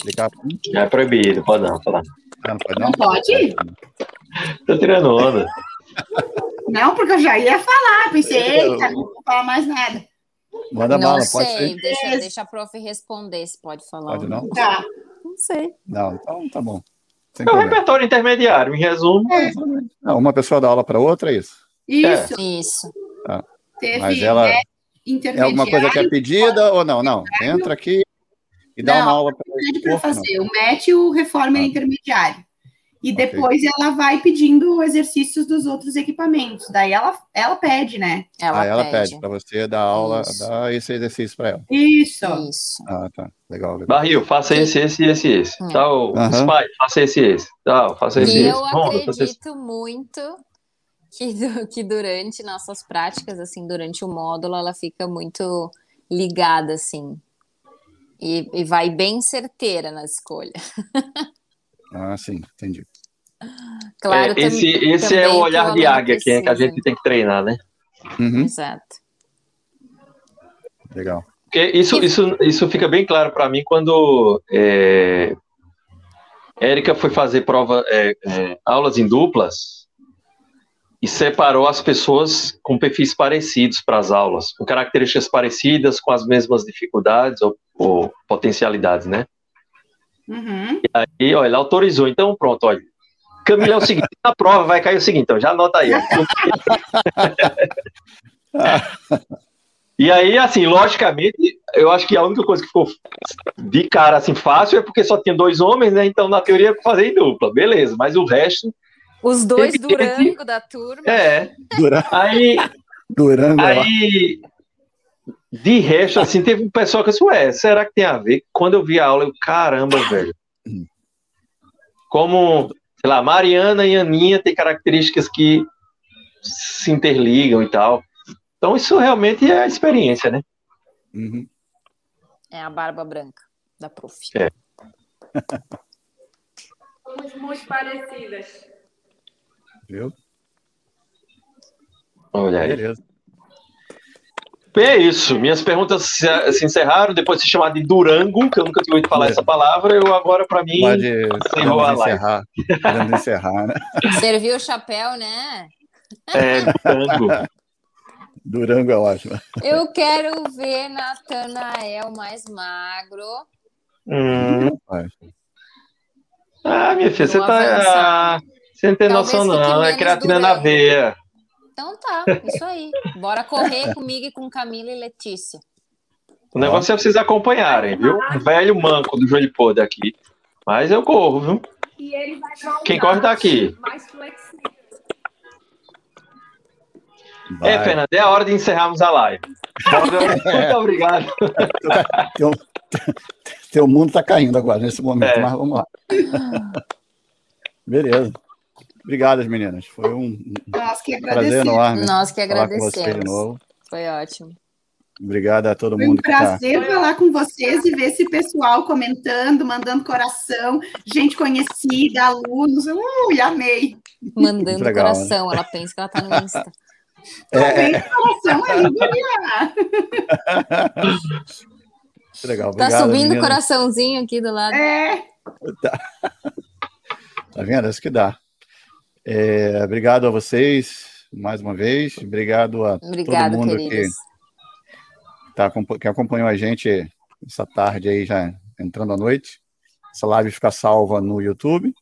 explicar? É proibido, pode não, falar. Ah, não pode Não pode? Tô tirando onda. Não, porque eu já ia falar. Pensei, eita, não vou falar mais nada. Manda não bala, sei, pode ser? Deixa, deixa a prof responder se pode falar. Pode ou não? Tá. Não sei. Não, então tá bom. Sem É o problema. repertório intermediário, em resumo. Não, uma pessoa dá aula para outra, é isso. Isso. Isso. Teve Mas ela né, é alguma coisa que é pedida ou não? Não. Entra aqui e dá Não, uma aula pede para fazer. O MET e o reformer Ah. intermediário. E Ok. depois ela vai pedindo exercícios dos outros equipamentos. Daí ela, ela pede, né? Ela, Aí ela pede. pede para você dar aula, Isso. dar esse exercício para ela. Isso. Isso. Ah, tá. Legal, legal. Barril, faça esse, esse, esse, esse. Hum. Tal, Aham. Spy, faça esse, esse. Tal, faça esse, E esse. eu Ronda, faça esse. acredito muito que, que durante nossas práticas, assim, durante o módulo, ela fica muito ligada, assim. E, e vai bem certeira na escolha. Ah, sim, entendi. Claro, É, esse tam- esse é também o que olhar o de águia que, é que a gente tem que treinar, né? Uhum, Exato. legal. Porque isso, isso, isso fica bem claro para mim quando é, Érica foi fazer prova, é, é, aulas em duplas e separou as pessoas com perfis parecidos para as aulas, com características parecidas, com as mesmas dificuldades ou, ou potencialidades, né? Uhum. E aí, ó, ele autorizou. Então, pronto, olha. Camila, é o seguinte, na prova vai cair o seguinte, então, já anota aí. e aí, assim, logicamente, eu acho que a única coisa que ficou de cara, assim, fácil é porque só tinha dois homens, né? Então, na teoria, fazer em dupla, beleza. Mas o resto... Os dois Durango da turma. É, Durango, aí... Durango é lá. De resto, assim, teve um pessoal que disse, ué, será que tem a ver? Quando eu vi a aula, eu, caramba, velho. Como, sei lá, Mariana e Aninha têm características que se interligam e tal. Então, isso realmente é a experiência, né? Uhum. É a barba branca da prof. É. Somos muito parecidas. Viu? Olha aí. Beleza. É isso. Minhas perguntas se, se encerraram. Depois de se chamar de Durango, que eu nunca tinha ouvido falar essa palavra, eu agora, para mim, Pode encerrou a live. encerrar. Podemos encerrar, né? Serviu o chapéu, né? é Durango. Durango é ótimo. Eu quero ver Natanael mais magro. Hum. Rapaz. Ah, minha filha, você tá. ah, Você não tem Talvez noção, não. É creatina na veia. Então tá, isso aí. Bora correr comigo e com Camila e Letícia. O negócio é vocês acompanharem, viu? Um velho manco do joelho podre aqui. Mas eu corro, viu? E ele vai Quem corre tá aqui. mais flexível. Vai. É, Fernando, é a hora de encerrarmos a live. Muito obrigado. Teu, teu mundo tá caindo agora, nesse momento, É. mas vamos lá. Beleza. Obrigado, meninas. Foi um Nós que prazer agradecemos. enorme Nós que falar com vocês de agradecemos. novo. Foi ótimo. Obrigado a todo Foi um mundo que tá. prazer falar com vocês e ver esse pessoal comentando, mandando coração, gente conhecida, alunos. Ui, amei. Mandando legal, coração. Ela pensa que ela tá no Insta. Amei coração aí. Muito legal. Tá Obrigado, subindo o coraçãozinho aqui do lado. É, Tá vendo? É isso que dá. É, obrigado a vocês mais uma vez. Obrigado a Obrigada, todo mundo que, queridos. tá, que acompanhou a gente essa tarde aí, já entrando à noite. Essa live fica salva no YouTube.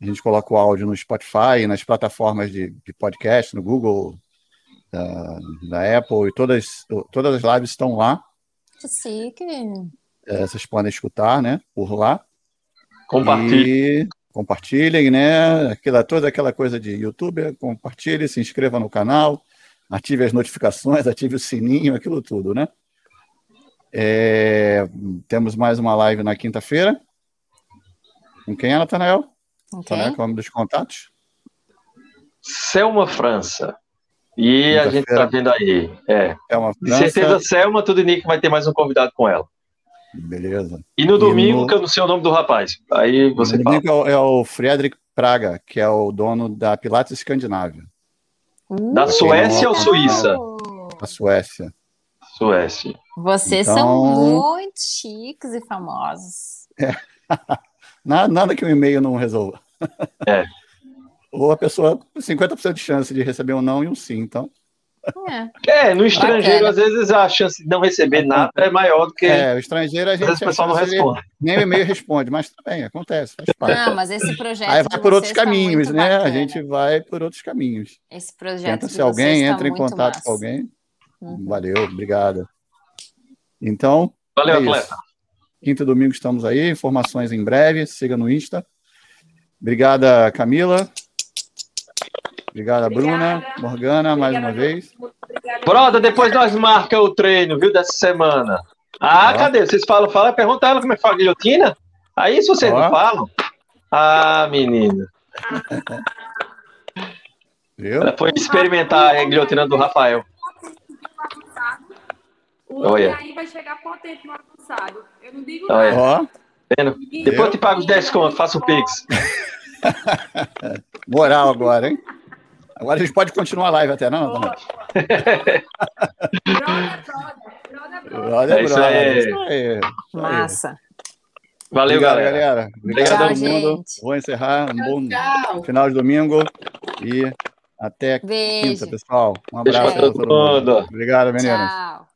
A gente coloca o áudio no Spotify, nas plataformas de, de podcast, no Google, da, da Apple, e todas, todas as lives estão lá. Sim, que É, vocês podem escutar, né? Por lá. Compartilhe. Compartilhem, né? Aquela, toda aquela coisa de YouTube, compartilhe, se inscreva no canal, ative as notificações, ative o sininho, aquilo tudo, né? É, temos mais uma live na quinta-feira. Com quem é, Natanael? ok. Natanael, que é o nome dos contatos? Selma França. E a gente Quinta-feira. tá vendo aí. É. É uma De França. certeza, Selma, tudo indica que vai ter mais um convidado com ela. Beleza. E no domingo, no- que eu não sei o nome do rapaz. Aí você O fala. domingo é o- é o Friedrich Praga, que é o dono da Pilates Escandinávia, Da Quem Suécia não- ou Suíça? da Suécia. Suécia. Vocês Então- são muito chiques e famosos. Nada, nada que o e-mail não resolva. É. Ou a pessoa, 50% de chance de receber um não e um sim. Então, É. É, no estrangeiro, Bacana. às vezes a chance de não receber nada é maior do que. é, o estrangeiro a Às gente vezes o pessoal não a responde. nem o e-mail responde, mas também acontece, faz parte. Ah, mas esse projeto. Aí vai por outros tá caminhos, né? A bacana. gente vai por outros caminhos. Esse projeto. Tenta se alguém, tá entra em contato massa. com alguém. Uhum. Valeu, obrigado. Então, Valeu, é atleta. Quinta e domingo estamos aí, informações em breve, siga no Insta. Obrigada, Camila. Obrigada, Bruna, Obrigada. Morgana, mais uma Obrigada. vez. Obrigada. Broda, depois nós marca o treino, viu, dessa semana. Ah, Ó. cadê? Vocês falam, falam, pergunta ela como é que faz a guilhotina? Aí, se vocês Ó. não falam. Ah, menina. Viu? Ela foi experimentar a guilhotina do Rafael. O Olha. aí vai chegar potente no avançado. Eu não digo Olha. nada. Depois eu te pago os 10 contos, faço o Pix. moral agora, hein? Agora a gente pode continuar a live até, não? Boa, Natanael? boa. Brother, brother. Brother, É isso brother, aí. isso aí. Massa. Valeu, Obrigado, galera. galera. Obrigado Tchau, a todo mundo. gente. Vou encerrar. Um bom tchau. final de domingo e Até Beijo. quinta, pessoal. Um Beijo abraço pra para todo mundo. Obrigado, meninas. Tchau.